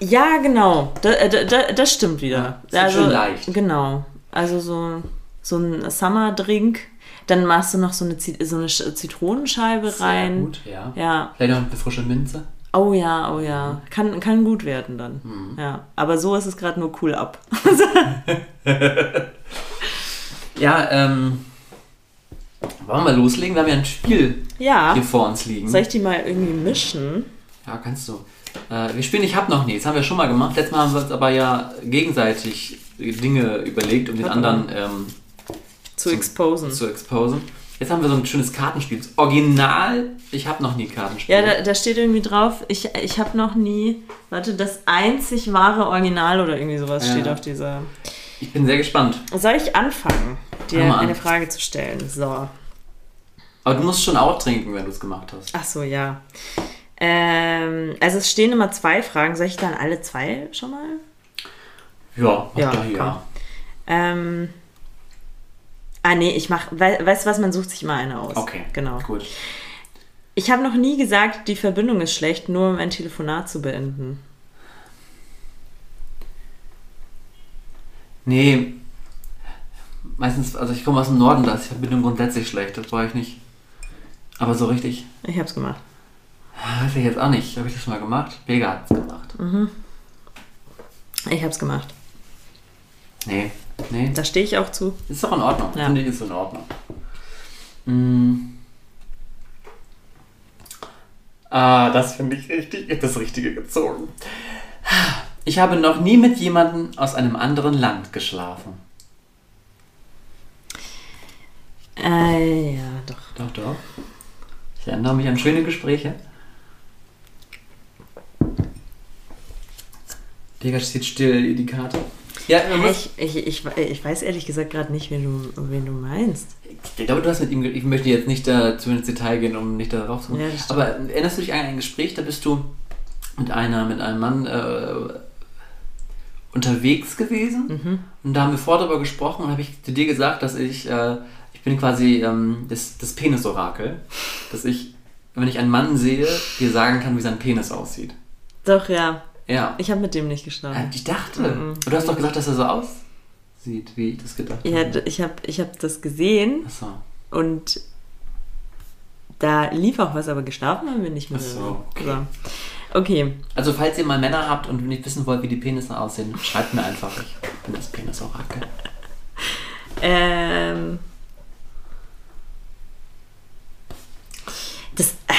Speaker 2: ja, genau. Da, da, da, das stimmt wieder.
Speaker 1: Ja, ist schön leicht.
Speaker 2: Genau. Also so, so ein Summer-Drink. Dann machst du noch so eine, so eine Sch- Zitronenscheibe
Speaker 1: Sehr
Speaker 2: rein.
Speaker 1: gut, ja.
Speaker 2: Ja.
Speaker 1: Vielleicht noch eine frische Minze.
Speaker 2: Oh ja, oh ja. Kann, kann gut werden dann.
Speaker 1: Mhm.
Speaker 2: Ja. Aber so ist es gerade nur cool ab.
Speaker 1: Ja, ähm. Wollen wir mal loslegen? Wir haben ja ein Spiel
Speaker 2: Ja.
Speaker 1: hier vor uns liegen.
Speaker 2: Soll ich die mal irgendwie mischen?
Speaker 1: Ja, kannst du. Äh, wir spielen Ich hab noch nie. Das haben wir schon mal gemacht. Letztes Mal haben wir uns aber ja gegenseitig Dinge überlegt, um den anderen ähm,
Speaker 2: Zu
Speaker 1: Zu-
Speaker 2: exposen.
Speaker 1: zu exposen. Jetzt haben wir so ein schönes Kartenspiel. Das Original, ich hab noch nie Kartenspiel.
Speaker 2: Ja, da, da steht irgendwie drauf, ich, ich habe noch nie, warte, das einzig wahre Original oder irgendwie sowas
Speaker 1: Ja.
Speaker 2: steht auf dieser.
Speaker 1: ich bin sehr gespannt.
Speaker 2: Soll ich anfangen, dir
Speaker 1: mal an.
Speaker 2: eine Frage zu stellen? So.
Speaker 1: Aber du musst schon auch trinken, wenn du es gemacht hast.
Speaker 2: Ach so, ja. Ähm, also es stehen immer zwei Fragen. Soll ich dann alle zwei schon mal?
Speaker 1: Ja, mach
Speaker 2: Ja,
Speaker 1: doch
Speaker 2: komm. Ähm, ah, nee, ich mach, wei weißt du was, man sucht sich immer eine aus.
Speaker 1: Okay,
Speaker 2: Genau.
Speaker 1: gut.
Speaker 2: Ich habe noch nie gesagt, die Verbindung ist schlecht, nur um ein Telefonat zu beenden.
Speaker 1: Nee. Meistens, also ich komme aus dem Norden, da ist die Verbindung grundsätzlich schlecht, das brauche ich nicht. Aber so richtig,
Speaker 2: Ich hab's gemacht.
Speaker 1: weiß ich jetzt auch nicht. Habe ich das schon mal gemacht? Vega hat es gemacht.
Speaker 2: Ich hab's gemacht.
Speaker 1: Nee, nee.
Speaker 2: Da stehe ich auch zu.
Speaker 1: Ist doch in Ordnung.
Speaker 2: Ja.
Speaker 1: Finde ich, ist in Ordnung. Mm. Ah, das finde ich richtig, das Richtige gezogen. Ich habe noch nie mit jemandem aus einem anderen Land geschlafen.
Speaker 2: Äh, ja, doch.
Speaker 1: Doch, doch. Ich erinnere mich an schöne Gespräche. Digga, steht still, die Karte. Ja, muss,
Speaker 2: Ich, ich, ich, ich weiß ehrlich gesagt gerade nicht, wen du, wen du meinst.
Speaker 1: ich glaube, du hast mit ihm, ich möchte jetzt nicht dazu ins Detail gehen, um nicht darauf zu kommen.
Speaker 2: Ja.
Speaker 1: Aber erinnerst du dich an ein Gespräch, da bist du mit einer, mit einem Mann äh, unterwegs gewesen
Speaker 2: Mhm.
Speaker 1: und da haben wir vorher darüber gesprochen und habe ich zu dir gesagt, dass ich, äh, ich bin quasi ähm, das, das Penis-Orakel, dass ich, wenn ich einen Mann sehe, dir sagen kann, wie sein Penis aussieht.
Speaker 2: Doch, ja.
Speaker 1: Ja.
Speaker 2: Ich habe mit dem nicht geschlafen.
Speaker 1: Ich dachte.
Speaker 2: Mhm.
Speaker 1: Und du hast doch gesagt, dass er so aussieht, wie ich das gedacht
Speaker 2: Ja,
Speaker 1: habe.
Speaker 2: ich habe ich hab das gesehen
Speaker 1: Achso.
Speaker 2: und da lief auch was, aber geschlafen haben wir nicht mit.
Speaker 1: Ach so, okay.
Speaker 2: So. Okay.
Speaker 1: Also, falls ihr mal Männer habt und nicht wissen wollt, wie die Penisse aussehen, schreibt mir einfach. Ich bin das Penis-Orakel.
Speaker 2: Ähm. Das. Äh,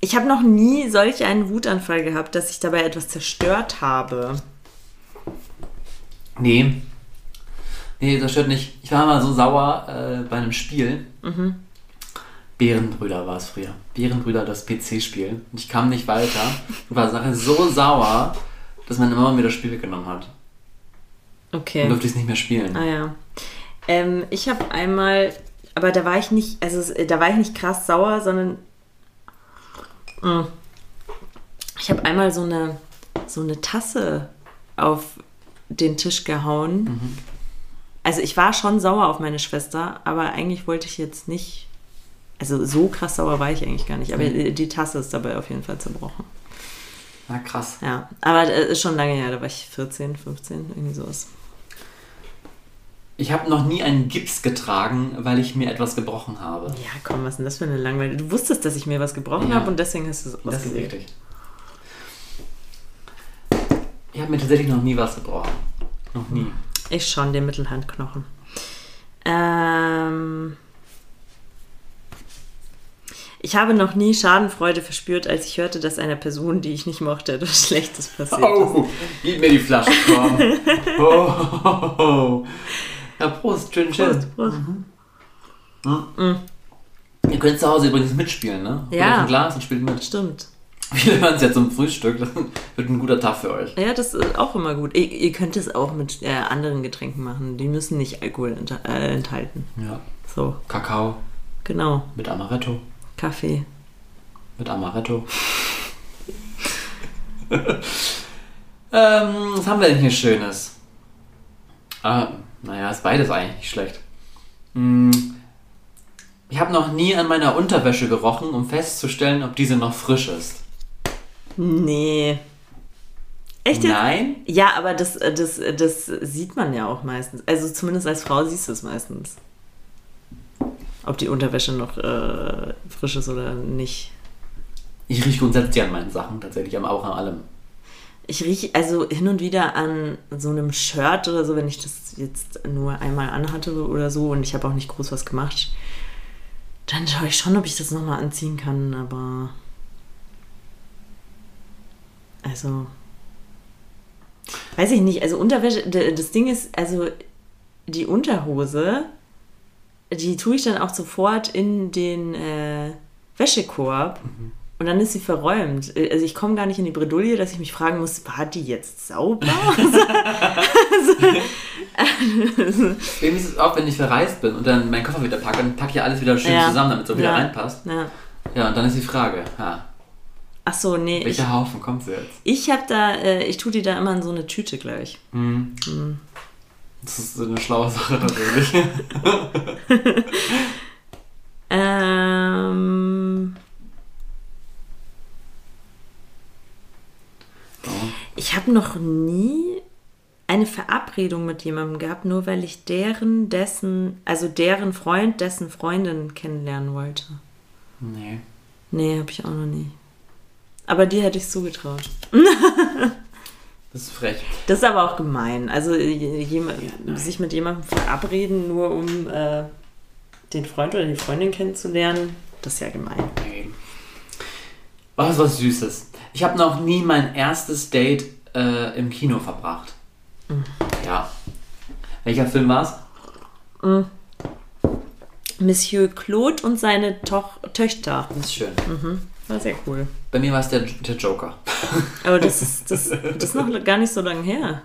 Speaker 2: ich habe noch nie solch einen Wutanfall gehabt, dass ich dabei etwas zerstört habe.
Speaker 1: Nee. Nee, das stört nicht. Ich war mal so sauer äh, bei einem Spiel. Bärenbrüder war es früher. Bärenbrüder, das PC-Spiel. Und ich kam nicht weiter und war Sache so sauer, dass meine Mama mir das Spiel weggenommen hat.
Speaker 2: Okay.
Speaker 1: durfte ich es nicht mehr spielen.
Speaker 2: Ah ja. Ähm, ich habe einmal, aber da war ich nicht, also da war ich nicht krass sauer, sondern Mm. ich habe einmal so eine so eine Tasse auf den Tisch gehauen. Also ich war schon sauer auf meine Schwester, aber eigentlich wollte ich jetzt nicht. Also so krass sauer war ich eigentlich gar nicht. Aber
Speaker 1: Mhm.
Speaker 2: die Tasse ist dabei auf jeden Fall zerbrochen.
Speaker 1: Na krass.
Speaker 2: Ja, aber das ist schon lange her. Da war ich 14, 15, irgendwie sowas.
Speaker 1: Ich habe noch nie einen Gips getragen, weil ich mir etwas gebrochen habe.
Speaker 2: Ja, komm, was ist denn das für eine Langweile? Du wusstest, dass ich mir was gebrochen
Speaker 1: Ja.
Speaker 2: habe und deswegen hast du es
Speaker 1: Das ist richtig. Ich habe mir tatsächlich noch nie was gebrochen. Noch nie.
Speaker 2: Ich schon, den Mittelhandknochen. Ähm, ich habe noch nie Schadenfreude verspürt, als ich hörte, dass einer Person, die ich nicht mochte, etwas Schlechtes passiert ist.
Speaker 1: Oh, gib mir die Flasche, komm. oh, oh, oh. Ja, Prost, schön, schön.
Speaker 2: Prost, Prost.
Speaker 1: Ihr könnt zu Hause übrigens mitspielen, ne?
Speaker 2: Ja.
Speaker 1: ein Glas und spielt mit.
Speaker 2: Stimmt.
Speaker 1: Viele hören es ja zum Frühstück. Das wird ein guter Tag für euch.
Speaker 2: Ja, das ist auch immer gut. Ihr, ihr könnt es auch mit äh, anderen Getränken machen. Die müssen nicht Alkohol ent äh, enthalten.
Speaker 1: Ja.
Speaker 2: So,
Speaker 1: Kakao
Speaker 2: genau.
Speaker 1: mit Amaretto.
Speaker 2: Kaffee.
Speaker 1: Mit Amaretto. ähm, was haben wir denn hier Schönes? Ah, naja, ist beides eigentlich nicht schlecht. Hm, ich habe noch nie an meiner Unterwäsche gerochen, um festzustellen, ob diese noch frisch ist.
Speaker 2: Nee. Echt jetzt?
Speaker 1: Nein?
Speaker 2: Ja, aber das, äh, das, äh, das sieht man ja auch meistens. Also zumindest als Frau siehst du es meistens. Ob die Unterwäsche noch äh, frisch ist oder nicht.
Speaker 1: Ich rieche grundsätzlich an meinen Sachen, tatsächlich, aber auch an allem.
Speaker 2: Ich rieche also hin und wieder an so einem Shirt oder so, wenn ich das jetzt nur einmal anhatte oder so und ich habe auch nicht groß was gemacht. Dann schaue ich schon, ob ich das nochmal anziehen kann, aber. Also. Weiß ich nicht. Also Unterwäsche, das Ding ist, also die Unterhose, die tue ich dann auch sofort in den äh, Wäschekorb und dann ist sie verräumt. Also ich komme gar nicht in die Bredouille, dass ich mich fragen muss, war die jetzt sauber?
Speaker 1: Mir ist es auch, wenn ich verreist bin und dann meinen Koffer wieder packe, dann packe ich alles wieder schön
Speaker 2: Ja.
Speaker 1: zusammen, damit es so wieder
Speaker 2: Ja.
Speaker 1: reinpasst.
Speaker 2: ja.
Speaker 1: Ja, und dann ist die Frage, ha,
Speaker 2: Ach so, nee. Ich,
Speaker 1: welcher Haufen kommt sie jetzt?
Speaker 2: ich habe da, äh, ich tue die da immer in so eine Tüte gleich.
Speaker 1: Hm. Das ist so eine schlaue Sache natürlich.
Speaker 2: Ähm,
Speaker 1: Oh.
Speaker 2: Ich habe noch nie. Ein eine Verabredung mit jemandem gehabt, nur weil ich deren, dessen, also deren Freund, dessen Freundin kennenlernen wollte.
Speaker 1: Nee.
Speaker 2: Nee, habe ich auch noch nie. Aber die hätte ich zugetraut.
Speaker 1: Das ist frech.
Speaker 2: Das ist aber auch gemein. Also jemand, sich mit jemandem verabreden, nur um äh, den Freund oder die Freundin kennenzulernen, das ist ja gemein.
Speaker 1: Nee. Was was Süßes. Ich habe noch nie mein erstes Date äh, im Kino verbracht. Ja. Welcher Film war's?
Speaker 2: Monsieur Claude und seine Toch Töchter.
Speaker 1: Das ist schön.
Speaker 2: War sehr cool.
Speaker 1: Bei mir war es der, der Joker.
Speaker 2: Aber das ist, das, das ist noch gar nicht so lange her.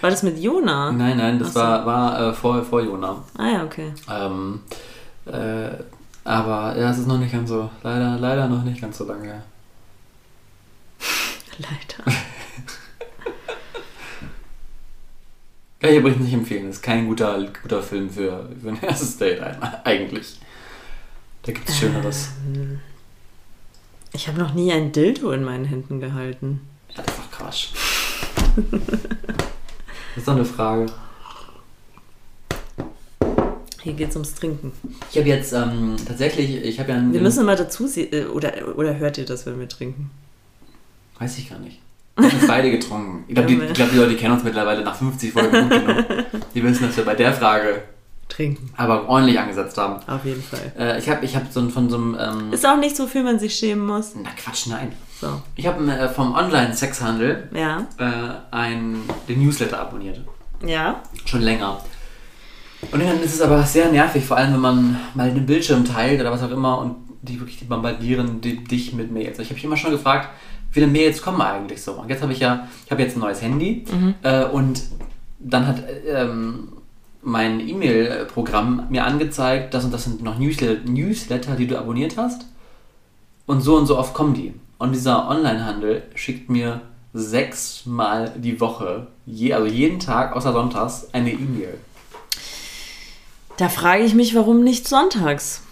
Speaker 2: War das mit Jona?
Speaker 1: Nein, nein, das
Speaker 2: so.
Speaker 1: war, war äh, vor, vor Jona.
Speaker 2: Ah ja, okay.
Speaker 1: Ähm, äh, aber ja, es ist noch nicht ganz so, leider, leider noch nicht ganz so lange her.
Speaker 2: Leider.
Speaker 1: Kann ich übrigens nicht empfehlen. Das ist kein guter, guter Film für, für ein erstes Date eigentlich. Da gibt es Schöneres.
Speaker 2: Ich habe noch nie ein Dildo in meinen Händen gehalten.
Speaker 1: Ja, das ist doch Quatsch. das ist doch eine Frage.
Speaker 2: Hier geht's ums Trinken.
Speaker 1: Ich habe jetzt ähm, tatsächlich, ich habe ja einen.
Speaker 2: Wir müssen mal dazu sehen, äh, oder, oder hört ihr das, wenn wir trinken?
Speaker 1: Weiß ich gar nicht. Wir haben beide getrunken. Ich glaube, die, glaub, die Leute kennen uns mittlerweile nach 50 Folgen gut genug. Die wissen, dass wir bei der Frage
Speaker 2: Trinken,
Speaker 1: aber ordentlich angesetzt haben.
Speaker 2: auf jeden Fall.
Speaker 1: Äh, ich habe ich hab so ein, von so einem. Ähm,
Speaker 2: Ist auch nicht so viel, man sich schämen muss.
Speaker 1: na Quatsch, nein.
Speaker 2: So,
Speaker 1: Ich habe äh, vom Online-Sexhandel
Speaker 2: ja.
Speaker 1: äh, ein, den Newsletter abonniert.
Speaker 2: Ja.
Speaker 1: Schon länger. Und dann ist es aber sehr nervig, vor allem wenn man mal den Bildschirm teilt oder was auch immer und die wirklich die bombardieren die, dich mit Mails. Ich habe mich immer schon gefragt, wie viele Mails kommen eigentlich so? Und jetzt habe ich ja, ich habe jetzt ein neues Handy äh, und dann hat ähm, mein E-Mail-Programm mir angezeigt, das und das sind noch Newsletter, Newsletter, die du abonniert hast. Und so und so oft kommen die. Und dieser Onlinehandel schickt mir sechsmal die Woche, je, also jeden Tag außer Sonntags, eine E-Mail.
Speaker 2: Da frage ich mich, warum nicht sonntags?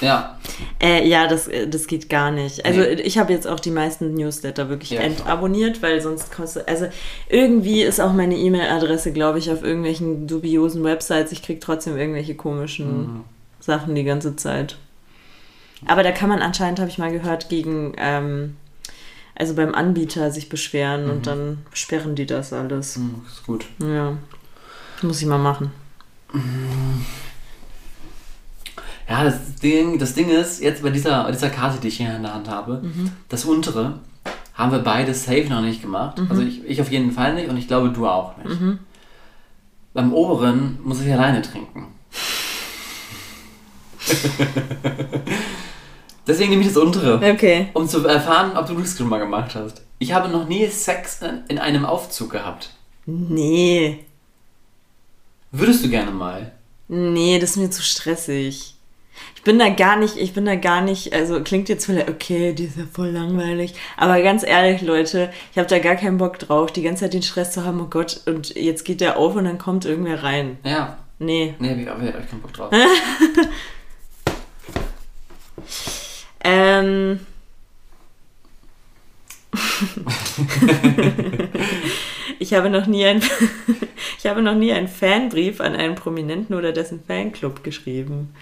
Speaker 1: Ja,
Speaker 2: Äh, ja, das, äh, das geht gar nicht. Also
Speaker 1: Nee.
Speaker 2: ich habe jetzt auch die meisten Newsletter wirklich
Speaker 1: Ja,
Speaker 2: entabonniert, weil sonst kostet, also irgendwie ist auch meine E-Mail-Adresse, glaube ich, auf irgendwelchen dubiosen Websites. Ich kriege trotzdem irgendwelche komischen Sachen die ganze Zeit. Aber da kann man anscheinend, habe ich mal gehört, gegen, ähm, also beim Anbieter sich beschweren und dann sperren die das alles.
Speaker 1: Hm, ist gut.
Speaker 2: Ja, muss ich mal machen.
Speaker 1: Ja, das Ding, das Ding ist, jetzt bei dieser, dieser Karte, die ich hier in der Hand habe, das untere haben wir beide safe noch nicht gemacht. Also ich, ich auf jeden Fall nicht und ich glaube du auch nicht. Beim oberen muss ich alleine trinken. Deswegen nehme ich das untere,
Speaker 2: Okay.
Speaker 1: um zu erfahren, ob du das schon mal gemacht hast. Ich habe noch nie Sex in einem Aufzug gehabt.
Speaker 2: Nee.
Speaker 1: Würdest du gerne mal?
Speaker 2: Nee, das ist mir zu stressig. Ich bin da gar nicht, ich bin da gar nicht, also klingt jetzt vielleicht, okay, die ist ja voll langweilig. Aber ganz ehrlich, Leute, ich habe da gar keinen Bock drauf, die ganze Zeit den Stress zu haben, oh Gott, und jetzt geht der auf und dann kommt irgendwer rein.
Speaker 1: Ja.
Speaker 2: Nee.
Speaker 1: Nee, ich hab ich keinen Bock drauf.
Speaker 2: Ähm. ich habe noch nie ein, ich habe noch nie einen Fanbrief an einen Prominenten oder dessen Fanclub geschrieben.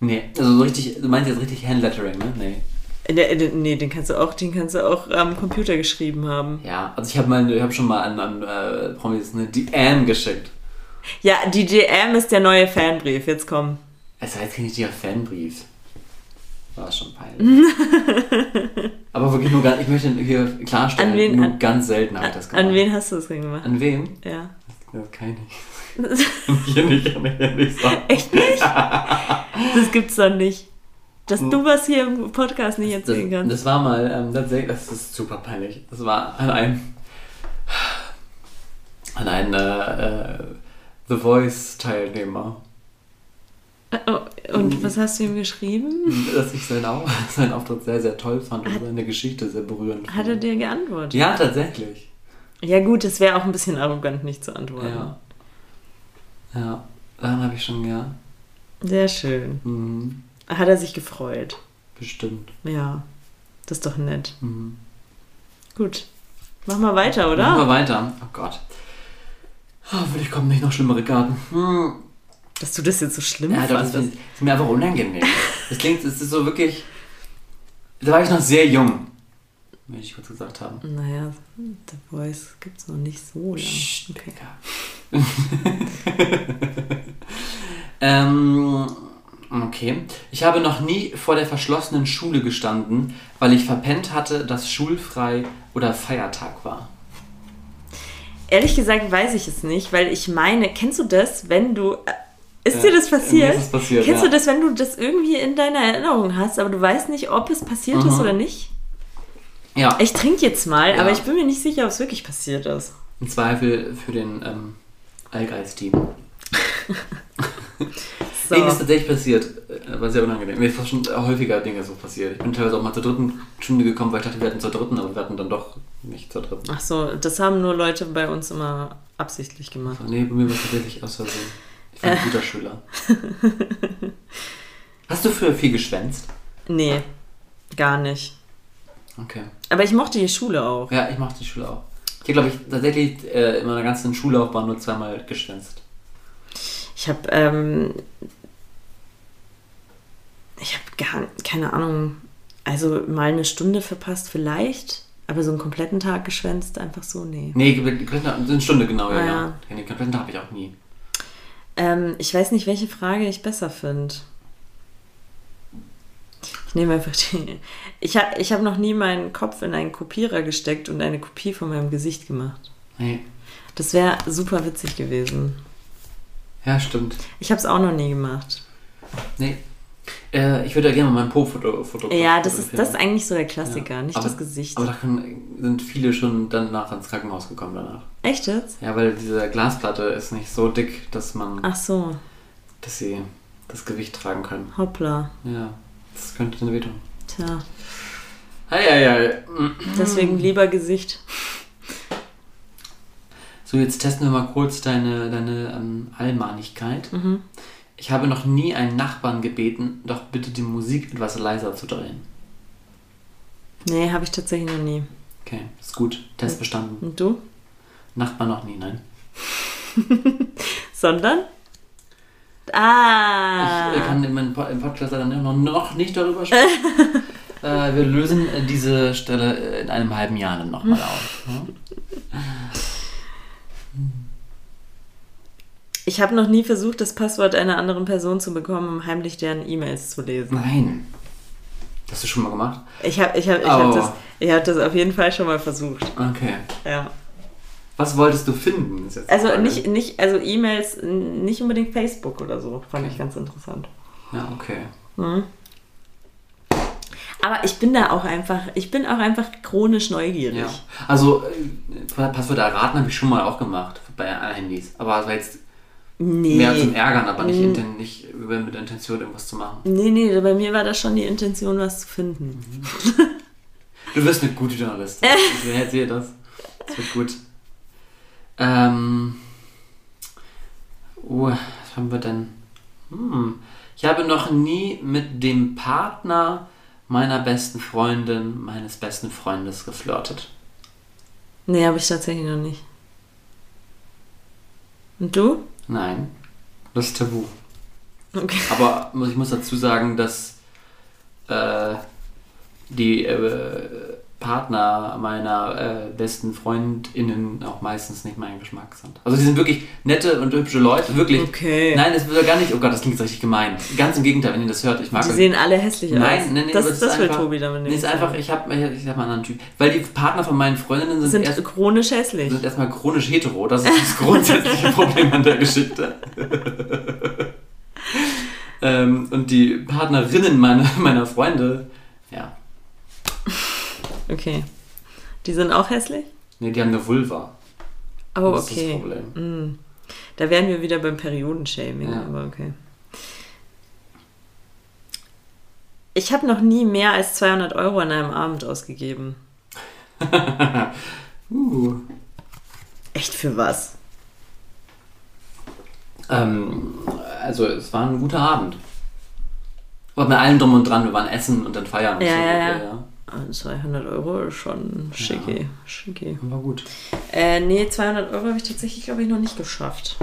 Speaker 1: Nee, also so richtig, du meinst jetzt richtig Handlettering, ne? Nee.
Speaker 2: Der, der, nee, den kannst du auch, den kannst du auch am Computer geschrieben haben.
Speaker 1: Ja, also ich habe mal, ich habe schon mal an, an äh, Promis eine DM geschickt.
Speaker 2: Ja, die DM ist der neue Fanbrief. Jetzt komm.
Speaker 1: Es jetzt kein richtiger Fanbrief. War schon peinlich. Aber wirklich nur ganz, ich möchte hier klarstellen,
Speaker 2: wen-
Speaker 1: nur
Speaker 2: an-
Speaker 1: ganz selten habe ich das gemacht.
Speaker 2: An wen hast du das denn gemacht?
Speaker 1: An wem?
Speaker 2: Ja.
Speaker 1: Das kann ich nicht. Hier nicht, kann ich hier nicht sagen.
Speaker 2: Echt nicht? Das gibt's doch nicht. Dass du was hier im Podcast nicht
Speaker 1: Das,
Speaker 2: erzählen kannst.
Speaker 1: das war mal, ähm, tatsächlich, das ist super peinlich. Das war an einem, an einem äh, äh, The Voice-Teilnehmer.
Speaker 2: Oh, und was hast du ihm geschrieben?
Speaker 1: dass ich seinen, Au seinen Auftritt sehr, sehr toll fand und seine Geschichte sehr berührend
Speaker 2: Hat er
Speaker 1: fand.
Speaker 2: dir geantwortet?
Speaker 1: Ja, tatsächlich.
Speaker 2: Ja gut, es wäre auch ein bisschen arrogant, nicht zu antworten.
Speaker 1: Ja. Ja, daran habe ich schon, ja.
Speaker 2: Sehr schön.
Speaker 1: Mhm.
Speaker 2: Hat er sich gefreut.
Speaker 1: Bestimmt.
Speaker 2: Ja, das ist doch nett.
Speaker 1: Mhm.
Speaker 2: Gut. Mach mal weiter,
Speaker 1: Machen wir
Speaker 2: oder?
Speaker 1: weiter. Oh Gott. Hoffentlich kommen nicht noch schlimmere Karten. Hm.
Speaker 2: Dass du das jetzt so schlimm
Speaker 1: Ja, doch, das
Speaker 2: fandest.
Speaker 1: ist mir einfach unangenehm. Das klingt, es ist so wirklich. Da war ich noch sehr jung. Möchte ich kurz gesagt haben.
Speaker 2: Naja, The Voice gibt es noch nicht so lange.
Speaker 1: Psst,
Speaker 2: Okay.
Speaker 1: Ähm, okay. Ich habe noch nie vor der verschlossenen Schule gestanden, weil ich verpennt hatte, dass schulfrei oder Feiertag war.
Speaker 2: Ehrlich gesagt weiß ich es nicht, weil ich meine, kennst du das, wenn du. äh, Ist dir
Speaker 1: Ja,
Speaker 2: das passiert?
Speaker 1: ist passiert,
Speaker 2: Kennst
Speaker 1: ja.
Speaker 2: du das, wenn du das irgendwie in deiner Erinnerung hast, aber du weißt nicht, ob es passiert ist
Speaker 1: Mhm.
Speaker 2: oder nicht?
Speaker 1: Ja.
Speaker 2: Ich trinke jetzt mal,
Speaker 1: Ja.
Speaker 2: aber ich bin mir nicht sicher, ob es wirklich passiert ist.
Speaker 1: Im Zweifel für den ähm, Allgeist-Team.
Speaker 2: So.
Speaker 1: Nee, ist tatsächlich passiert. Äh, War sehr unangenehm. Mir ist schon häufiger Dinge so passiert. Ich bin teilweise auch mal zur dritten Stunde gekommen, weil ich dachte, wir hatten zur dritten, aber wir hatten dann doch nicht zur dritten.
Speaker 2: Ach so, das haben nur Leute bei uns immer absichtlich gemacht.
Speaker 1: Nee, bei mir war es tatsächlich aus Versehen. Ich war ein guter Schüler. Hast du früher viel geschwänzt?
Speaker 2: Nee, gar nicht.
Speaker 1: Okay.
Speaker 2: Aber ich mochte die Schule auch.
Speaker 1: Ja, ich mache die Schule auch. Ich habe, glaube ich, tatsächlich äh, in meiner ganzen Schullaufbahn nur zweimal geschwänzt.
Speaker 2: Ich habe, ähm, ich habe gar keine Ahnung, also mal eine Stunde verpasst vielleicht, aber so einen kompletten Tag geschwänzt, einfach so, nee.
Speaker 1: Nee, eine Stunde genau, ja.
Speaker 2: Ah,
Speaker 1: ja. Den kompletten habe ich auch nie.
Speaker 2: Ähm, ich weiß nicht, welche Frage ich besser finde. Ich nehme einfach die. Ich habe ich hab noch nie meinen Kopf in einen Kopierer gesteckt und eine Kopie von meinem Gesicht gemacht.
Speaker 1: Nee.
Speaker 2: Das wäre super witzig gewesen.
Speaker 1: Ja, stimmt.
Speaker 2: Ich habe es auch noch nie gemacht.
Speaker 1: Nee. Äh, ich würde ja gerne mal mein Po-Foto foto
Speaker 2: Ja, das ist,
Speaker 1: fotografieren.
Speaker 2: das ist eigentlich so der Klassiker,
Speaker 1: Ja.
Speaker 2: nicht
Speaker 1: Aber-
Speaker 2: das Gesicht.
Speaker 1: Aber da sind viele schon danach ins Krankenhaus gekommen danach.
Speaker 2: Echt jetzt?
Speaker 1: Ja, weil diese Glasplatte ist nicht so dick, dass man,
Speaker 2: Ach so,
Speaker 1: dass sie das Gewicht tragen können.
Speaker 2: hoppla.
Speaker 1: Ja, das könnte dann wehtun.
Speaker 2: Tja,
Speaker 1: Hei, hei, hei.
Speaker 2: deswegen lieber Gesicht.
Speaker 1: So, jetzt testen wir mal kurz deine, deine ähm, Allmahnigkeit.
Speaker 2: Mhm.
Speaker 1: Ich habe noch nie einen Nachbarn gebeten, doch bitte die Musik etwas leiser zu drehen.
Speaker 2: Nee, habe ich tatsächlich noch nie.
Speaker 1: Okay, ist gut. Test bestanden.
Speaker 2: Und du?
Speaker 1: Nachbar noch nie, nein.
Speaker 2: Sondern? Ah!
Speaker 1: Ich äh, kann in meinem Podcast leider noch, noch nicht darüber sprechen. äh, wir lösen äh, diese Stelle äh, in einem halben Jahr dann nochmal auf.
Speaker 2: Ich habe noch nie versucht, das Passwort einer anderen Person zu bekommen, um heimlich deren E-Mails zu lesen.
Speaker 1: Nein. Das hast du schon mal gemacht?
Speaker 2: Ich habe ich hab, ich
Speaker 1: Oh.
Speaker 2: hab das, ich hab das auf jeden Fall schon mal versucht.
Speaker 1: Okay.
Speaker 2: Ja.
Speaker 1: Was wolltest du finden?
Speaker 2: Also nicht, nicht, also E-Mails, nicht unbedingt Facebook oder so, fand ich ganz interessant.
Speaker 1: Ja, okay.
Speaker 2: Mhm. Aber ich bin da auch einfach, ich bin auch einfach chronisch neugierig.
Speaker 1: Ja. Also, äh, Passwörter erraten habe ich schon mal auch gemacht bei Handys. Aber das war jetzt
Speaker 2: Nee.
Speaker 1: mehr zum Ärgern, aber nicht, inten- nicht mit der Intention, irgendwas zu machen.
Speaker 2: Nee, nee, bei mir war das schon die Intention, was zu finden.
Speaker 1: Du wirst eine gute Journalistin. Ich sehe das. Das wird gut. Ähm. Uh, was haben wir denn? Hm. Ich habe noch nie mit dem Partner meiner besten Freundin, meines besten Freundes geflirtet.
Speaker 2: Nee, habe ich tatsächlich noch nicht. Und du?
Speaker 1: Nein. Das ist tabu.
Speaker 2: Okay.
Speaker 1: Aber ich muss dazu sagen, dass äh, die äh, Partner meiner äh, besten FreundInnen auch meistens nicht mein Geschmack sind. Also die sind wirklich nette und hübsche Leute, wirklich.
Speaker 2: Okay.
Speaker 1: Nein, das will gar nicht, oh Gott, das klingt jetzt richtig gemein. Ganz im Gegenteil, wenn ihr das hört, ich mag
Speaker 2: Die
Speaker 1: euch.
Speaker 2: sehen alle hässlich aus.
Speaker 1: Nein, nein, nein,
Speaker 2: das,
Speaker 1: es
Speaker 2: das
Speaker 1: ist
Speaker 2: will
Speaker 1: einfach,
Speaker 2: Tobi damit
Speaker 1: Nee,
Speaker 2: nicht
Speaker 1: ist einfach, ich habe ich hab mal einen anderen Typ. Weil die Partner von meinen Freundinnen sind,
Speaker 2: sind
Speaker 1: erst,
Speaker 2: chronisch hässlich.
Speaker 1: sind erstmal chronisch hetero. Das ist das grundsätzliche Problem an der Geschichte. ähm, und die Partnerinnen meiner, meiner Freunde, ja,
Speaker 2: Okay. Die sind auch hässlich?
Speaker 1: nee, die haben eine Vulva.
Speaker 2: Oh,
Speaker 1: das ist das
Speaker 2: okay.
Speaker 1: Problem.
Speaker 2: Mm. Da wären wir wieder beim Periodenshaming,
Speaker 1: Ja.
Speaker 2: aber okay. Ich habe noch nie mehr als 200 Euro an einem Abend ausgegeben.
Speaker 1: Uh.
Speaker 2: Echt für was?
Speaker 1: Ähm, also, es war ein guter Abend. Aber mit allem drum und dran, wir waren essen und dann feiern. und
Speaker 2: Ja,
Speaker 1: so.
Speaker 2: ja, ja. 200 Euro ist schon schicki.
Speaker 1: Ja.
Speaker 2: schicki.
Speaker 1: War gut.
Speaker 2: Äh, nee, 200 Euro habe ich tatsächlich, glaube ich, noch nicht geschafft.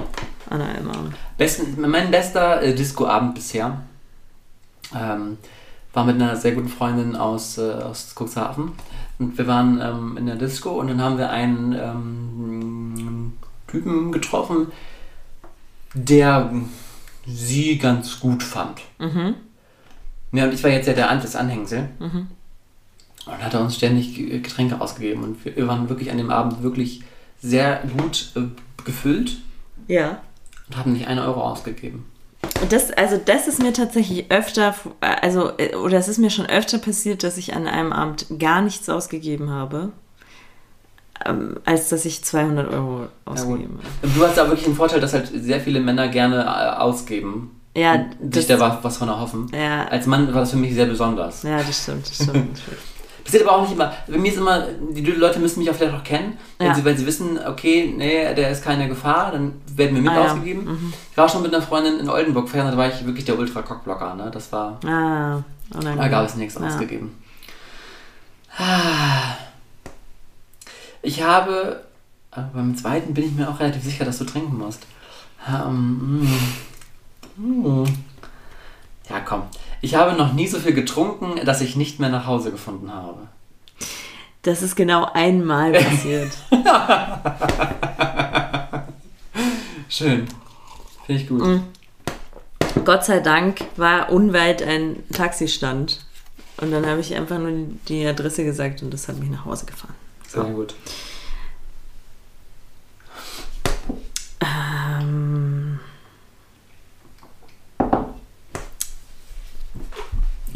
Speaker 2: An einem Abend.
Speaker 1: Besten, mein bester äh, Discoabend bisher ähm, war mit einer sehr guten Freundin aus, äh, aus Cuxhaven. Und wir waren ähm, in der Disco und dann haben wir einen ähm, Typen getroffen, der sie ganz gut fand.
Speaker 2: Mhm.
Speaker 1: Ja, und ich war jetzt ja der An das Anhängsel.
Speaker 2: Mhm.
Speaker 1: Und hat er uns ständig Ge- Getränke ausgegeben. Und wir waren wirklich an dem Abend wirklich sehr gut äh, gefüllt
Speaker 2: Ja.
Speaker 1: und haben nicht einen Euro ausgegeben.
Speaker 2: Das, also das ist mir tatsächlich öfter, also, äh, oder es ist mir schon öfter passiert, dass ich an einem Abend gar nichts ausgegeben habe, ähm, als dass ich 200 Euro ausgegeben habe.
Speaker 1: Und Du hast da wirklich den Vorteil, dass halt sehr viele Männer gerne äh, ausgeben.
Speaker 2: Ja,
Speaker 1: sich da was, was von erhoffen.
Speaker 2: ja,
Speaker 1: Als Mann war das für mich sehr besonders.
Speaker 2: ja, das stimmt, das stimmt.
Speaker 1: Passiert aber auch nicht immer. Bei mir ist immer, die Leute müssen mich auch vielleicht auch kennen, wenn,
Speaker 2: Ja.
Speaker 1: sie, wenn sie wissen, okay, nee, der ist keine Gefahr, dann werden wir mit
Speaker 2: Ah, ja.
Speaker 1: ausgegeben.
Speaker 2: Mhm.
Speaker 1: Ich war schon mit einer Freundin in Oldenburg feiern, da war ich wirklich der Ultra-Cockblocker, ne? Das war,
Speaker 2: Ah,
Speaker 1: da gab es nichts
Speaker 2: Ja.
Speaker 1: ausgegeben. Ich habe, aber beim zweiten bin ich mir auch relativ sicher, dass du trinken musst. Ähm, mm. Mm. Ja, komm. Ich habe noch nie so viel getrunken, dass ich nicht mehr nach Hause gefunden habe.
Speaker 2: Das ist genau einmal passiert.
Speaker 1: Schön. Finde ich gut.
Speaker 2: Mhm. Gott sei Dank war unweit ein Taxistand. Und dann habe ich einfach nur die Adresse gesagt und das hat mich nach Hause gefahren.
Speaker 1: Sehr gut.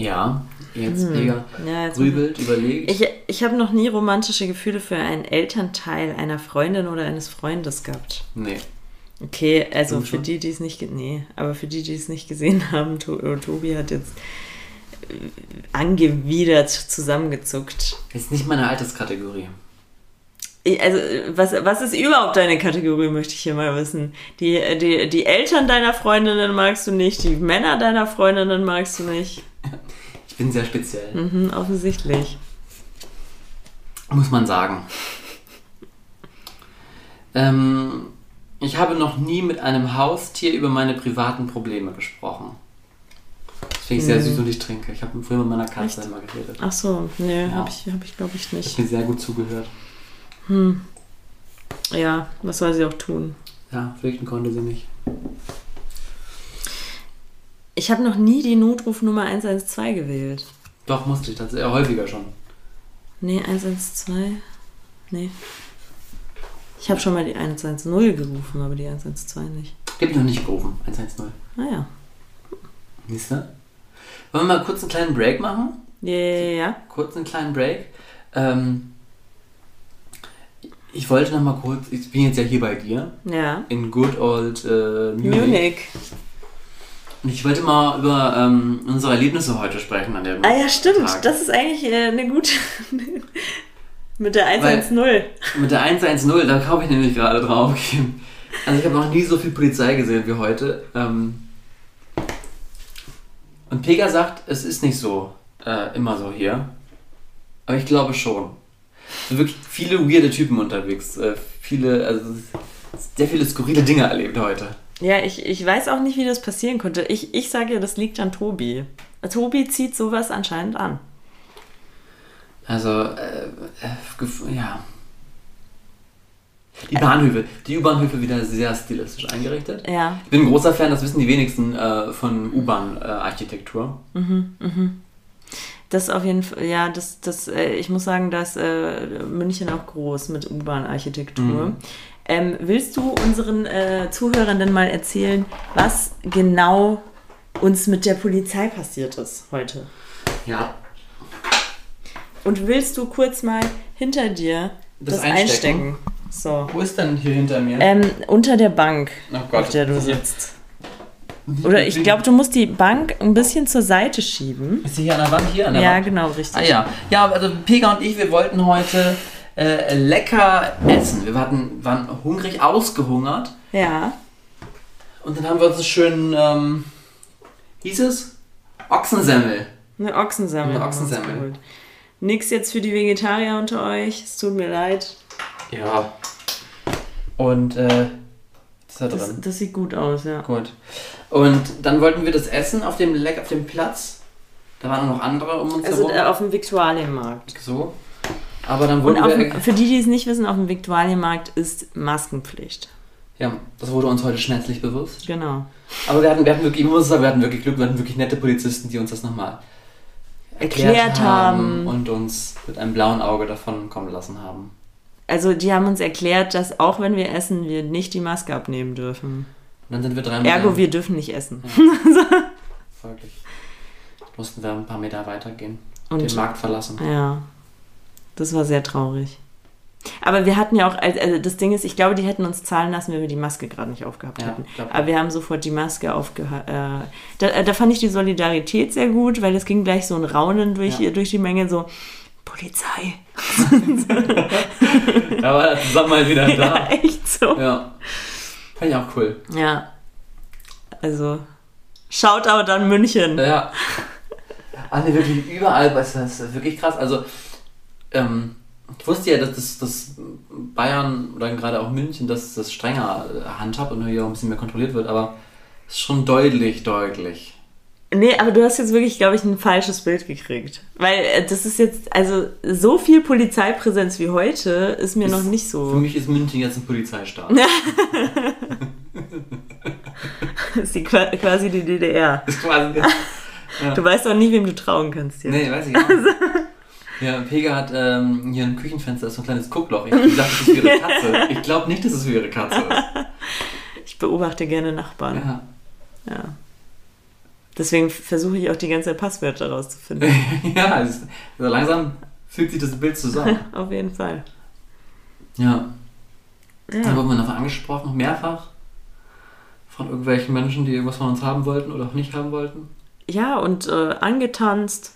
Speaker 1: Ja, jetzt
Speaker 2: Hm.
Speaker 1: mega
Speaker 2: ja, jetzt
Speaker 1: grübelt, überlegt.
Speaker 2: Ich, ich habe noch nie romantische Gefühle für einen Elternteil einer Freundin oder eines Freundes gehabt.
Speaker 1: nee.
Speaker 2: Okay, also
Speaker 1: Du
Speaker 2: für
Speaker 1: schon?
Speaker 2: die, die es nicht, nee, aber für die, die es nicht gesehen haben, äh, Tobi hat jetzt äh, angewidert zusammengezuckt.
Speaker 1: Ist nicht meine Alterskategorie.
Speaker 2: Also, was, was ist überhaupt deine Kategorie, möchte ich hier mal wissen. Die, äh, die, die Eltern deiner Freundinnen magst du nicht, die Männer deiner Freundinnen magst du nicht.
Speaker 1: Ich bin sehr speziell,
Speaker 2: Mhm, offensichtlich.
Speaker 1: muss man sagen. Ähm, ich habe noch nie mit einem Haustier über meine privaten Probleme gesprochen. Das finde ich sehr süß und ich trinke. Ich habe früher mit meiner Katze
Speaker 2: Echt?
Speaker 1: immer geredet.
Speaker 2: Ach so, nee,
Speaker 1: Ja.
Speaker 2: habe ich, hab ich glaube ich
Speaker 1: Ich
Speaker 2: nicht.
Speaker 1: habe mir sehr gut zugehört.
Speaker 2: Hm. Ja, was soll sie auch tun?
Speaker 1: Ja, flüchten konnte sie nicht.
Speaker 2: Ich habe noch nie die Notrufnummer 112 gewählt.
Speaker 1: Doch, musste ich tatsächlich. Äh, häufiger schon.
Speaker 2: Nee, 112? Nee. Ich habe schon mal die 110 gerufen, aber die 112 nicht.
Speaker 1: Die habe ich noch nicht gerufen. 110.
Speaker 2: Naja.
Speaker 1: Siehst du? Wollen wir mal kurz einen kleinen Break machen?
Speaker 2: Ja, ja, ja.
Speaker 1: kurz einen kleinen Break. Ähm, ich wollte noch mal kurz, ich bin jetzt ja hier bei dir,
Speaker 2: Ja.
Speaker 1: in good old äh, Munich.
Speaker 2: Munich.
Speaker 1: Ich wollte mal über ähm, unsere Erlebnisse heute sprechen an dem
Speaker 2: Ah ja, stimmt.
Speaker 1: Tag.
Speaker 2: Das ist eigentlich äh, eine gute. Mit der 110.
Speaker 1: Mit der 110, da kaufe ich nämlich gerade drauf. Also ich habe noch nie so viel Polizei gesehen wie heute. Ähm, und Pega sagt, es ist nicht so äh, immer so hier. Aber ich glaube schon. Es sind wirklich viele weirde Typen unterwegs. Äh, viele, also sehr viele skurrile Dinge erlebt heute.
Speaker 2: Ja, ich, ich weiß auch nicht, wie das passieren konnte. Ich, ich sage ja, das liegt an Tobi. Tobi zieht sowas anscheinend an.
Speaker 1: Also, äh, äh, ja. Die Bahnhöfe, die U-Bahnhöfe wieder sehr stilistisch eingerichtet.
Speaker 2: Ja.
Speaker 1: Ich bin ein großer Fan, das wissen die wenigsten, äh, von U-Bahn-Architektur.
Speaker 2: Das auf jeden Fall, ja, das, das, äh, ich muss sagen, dass äh, München auch groß mit U-Bahn-Architektur.
Speaker 1: Mhm.
Speaker 2: Ähm, willst du unseren äh, Zuhörern mal erzählen, was genau uns mit der Polizei passiert ist heute?
Speaker 1: ja,
Speaker 2: Und willst du kurz mal hinter dir
Speaker 1: Das
Speaker 2: das,
Speaker 1: einstecken?
Speaker 2: einstecken? So.
Speaker 1: Wo ist denn hier hinter mir?
Speaker 2: Ähm, unter der Bank,
Speaker 1: oh Gott.
Speaker 2: auf der du sitzt. Oder ich glaube, du musst die Bank ein bisschen zur Seite schieben.
Speaker 1: Ist sie hier an der Wand? Hier an der
Speaker 2: Ja,
Speaker 1: Wand?
Speaker 2: genau, richtig.
Speaker 1: Ah ja. Ja, also Pega und ich, wir wollten heute äh, lecker essen. Wir hatten, waren hungrig, ausgehungert.
Speaker 2: Ja.
Speaker 1: Und dann haben wir uns einen schönen, ähm, hieß es? Ochsensemmel.
Speaker 2: Eine Ochsensemmel.
Speaker 1: Eine Ochsensemmel.
Speaker 2: Nix jetzt für die Vegetarier unter euch. Es tut mir leid.
Speaker 1: Ja. Und, äh, ist da
Speaker 2: Das,
Speaker 1: drin.
Speaker 2: das sieht gut aus, ja.
Speaker 1: Gut. Und dann wollten wir das essen auf dem Leck, auf dem Platz. Da waren noch andere um uns
Speaker 2: Also
Speaker 1: herum.
Speaker 2: äh, auf dem Viktualienmarkt.
Speaker 1: so. Aber dann
Speaker 2: Und
Speaker 1: wurde
Speaker 2: auf,
Speaker 1: wir,
Speaker 2: für die, die es nicht wissen, auf dem Viktualienmarkt ist Maskenpflicht.
Speaker 1: ja, das wurde uns heute schmerzlich bewusst.
Speaker 2: Genau.
Speaker 1: Aber wir hatten, wir hatten wirklich, ich muss sagen, wir hatten wirklich Glück, wir hatten wirklich nette Polizisten, die uns das nochmal
Speaker 2: Erklärt haben.
Speaker 1: und uns mit einem blauen Auge davon kommen lassen haben.
Speaker 2: Also die haben uns erklärt, dass auch wenn wir essen, wir nicht die Maske abnehmen dürfen.
Speaker 1: Und dann sind wir dreimal.
Speaker 2: Ergo, wir dürfen nicht essen.
Speaker 1: Folglich. Mussten wir ein paar Meter weitergehen.
Speaker 2: Und
Speaker 1: den Markt verlassen.
Speaker 2: ja, das war sehr traurig. Aber wir hatten ja auch, also das Ding ist, ich glaube, die hätten uns zahlen lassen, wenn wir die Maske gerade nicht aufgehabt
Speaker 1: Ja,
Speaker 2: hätten. Aber wir haben sofort die Maske aufgehabt. Äh, da, äh, da fand ich die Solidarität sehr gut, weil es ging gleich so ein Raunen durch,
Speaker 1: Ja.
Speaker 2: durch die Menge, so Polizei.
Speaker 1: Da war der Zusammenhalt wieder
Speaker 2: Ja,
Speaker 1: da.
Speaker 2: echt so.
Speaker 1: Ja. Fand ich auch cool.
Speaker 2: Ja. Also, Shoutout an München.
Speaker 1: Ja. Alle wirklich überall, das ist wirklich krass. Also, ähm, ich wusste ja, dass das, das Bayern oder gerade auch München, dass das strenger handhabt und hier auch ein bisschen mehr kontrolliert wird, aber es ist schon deutlich, deutlich.
Speaker 2: Nee, aber du hast jetzt wirklich, glaube ich, ein falsches Bild gekriegt. Weil äh, das ist jetzt, also so viel Polizeipräsenz wie heute ist mir
Speaker 1: Ist-
Speaker 2: noch nicht
Speaker 1: Für
Speaker 2: so.
Speaker 1: mich ist München jetzt ein Polizeistaat.
Speaker 2: ist die qua- quasi die DDR.
Speaker 1: ist quasi. Ja.
Speaker 2: Du weißt auch nicht, wem du trauen kannst hier.
Speaker 1: Nee, weiß ich nicht. Ja, Pega hat ähm, hier ein Küchenfenster, das ist so ein kleines Guckloch. Ich dachte, das ist für ihre Katze. Ich glaube nicht, dass es für ihre Katze ist.
Speaker 2: Ich beobachte gerne Nachbarn.
Speaker 1: Ja.
Speaker 2: Ja. Deswegen versuche ich auch die ganze Zeit Passwörter rauszufinden.
Speaker 1: ja, es ist, so langsam fügt sich das Bild zusammen.
Speaker 2: Auf jeden Fall.
Speaker 1: Ja. Dann
Speaker 2: Ja.
Speaker 1: wurden wir davon angesprochen, mehrfach. Von irgendwelchen Menschen, die irgendwas von uns haben wollten oder auch nicht haben wollten.
Speaker 2: ja, und äh, angetanzt.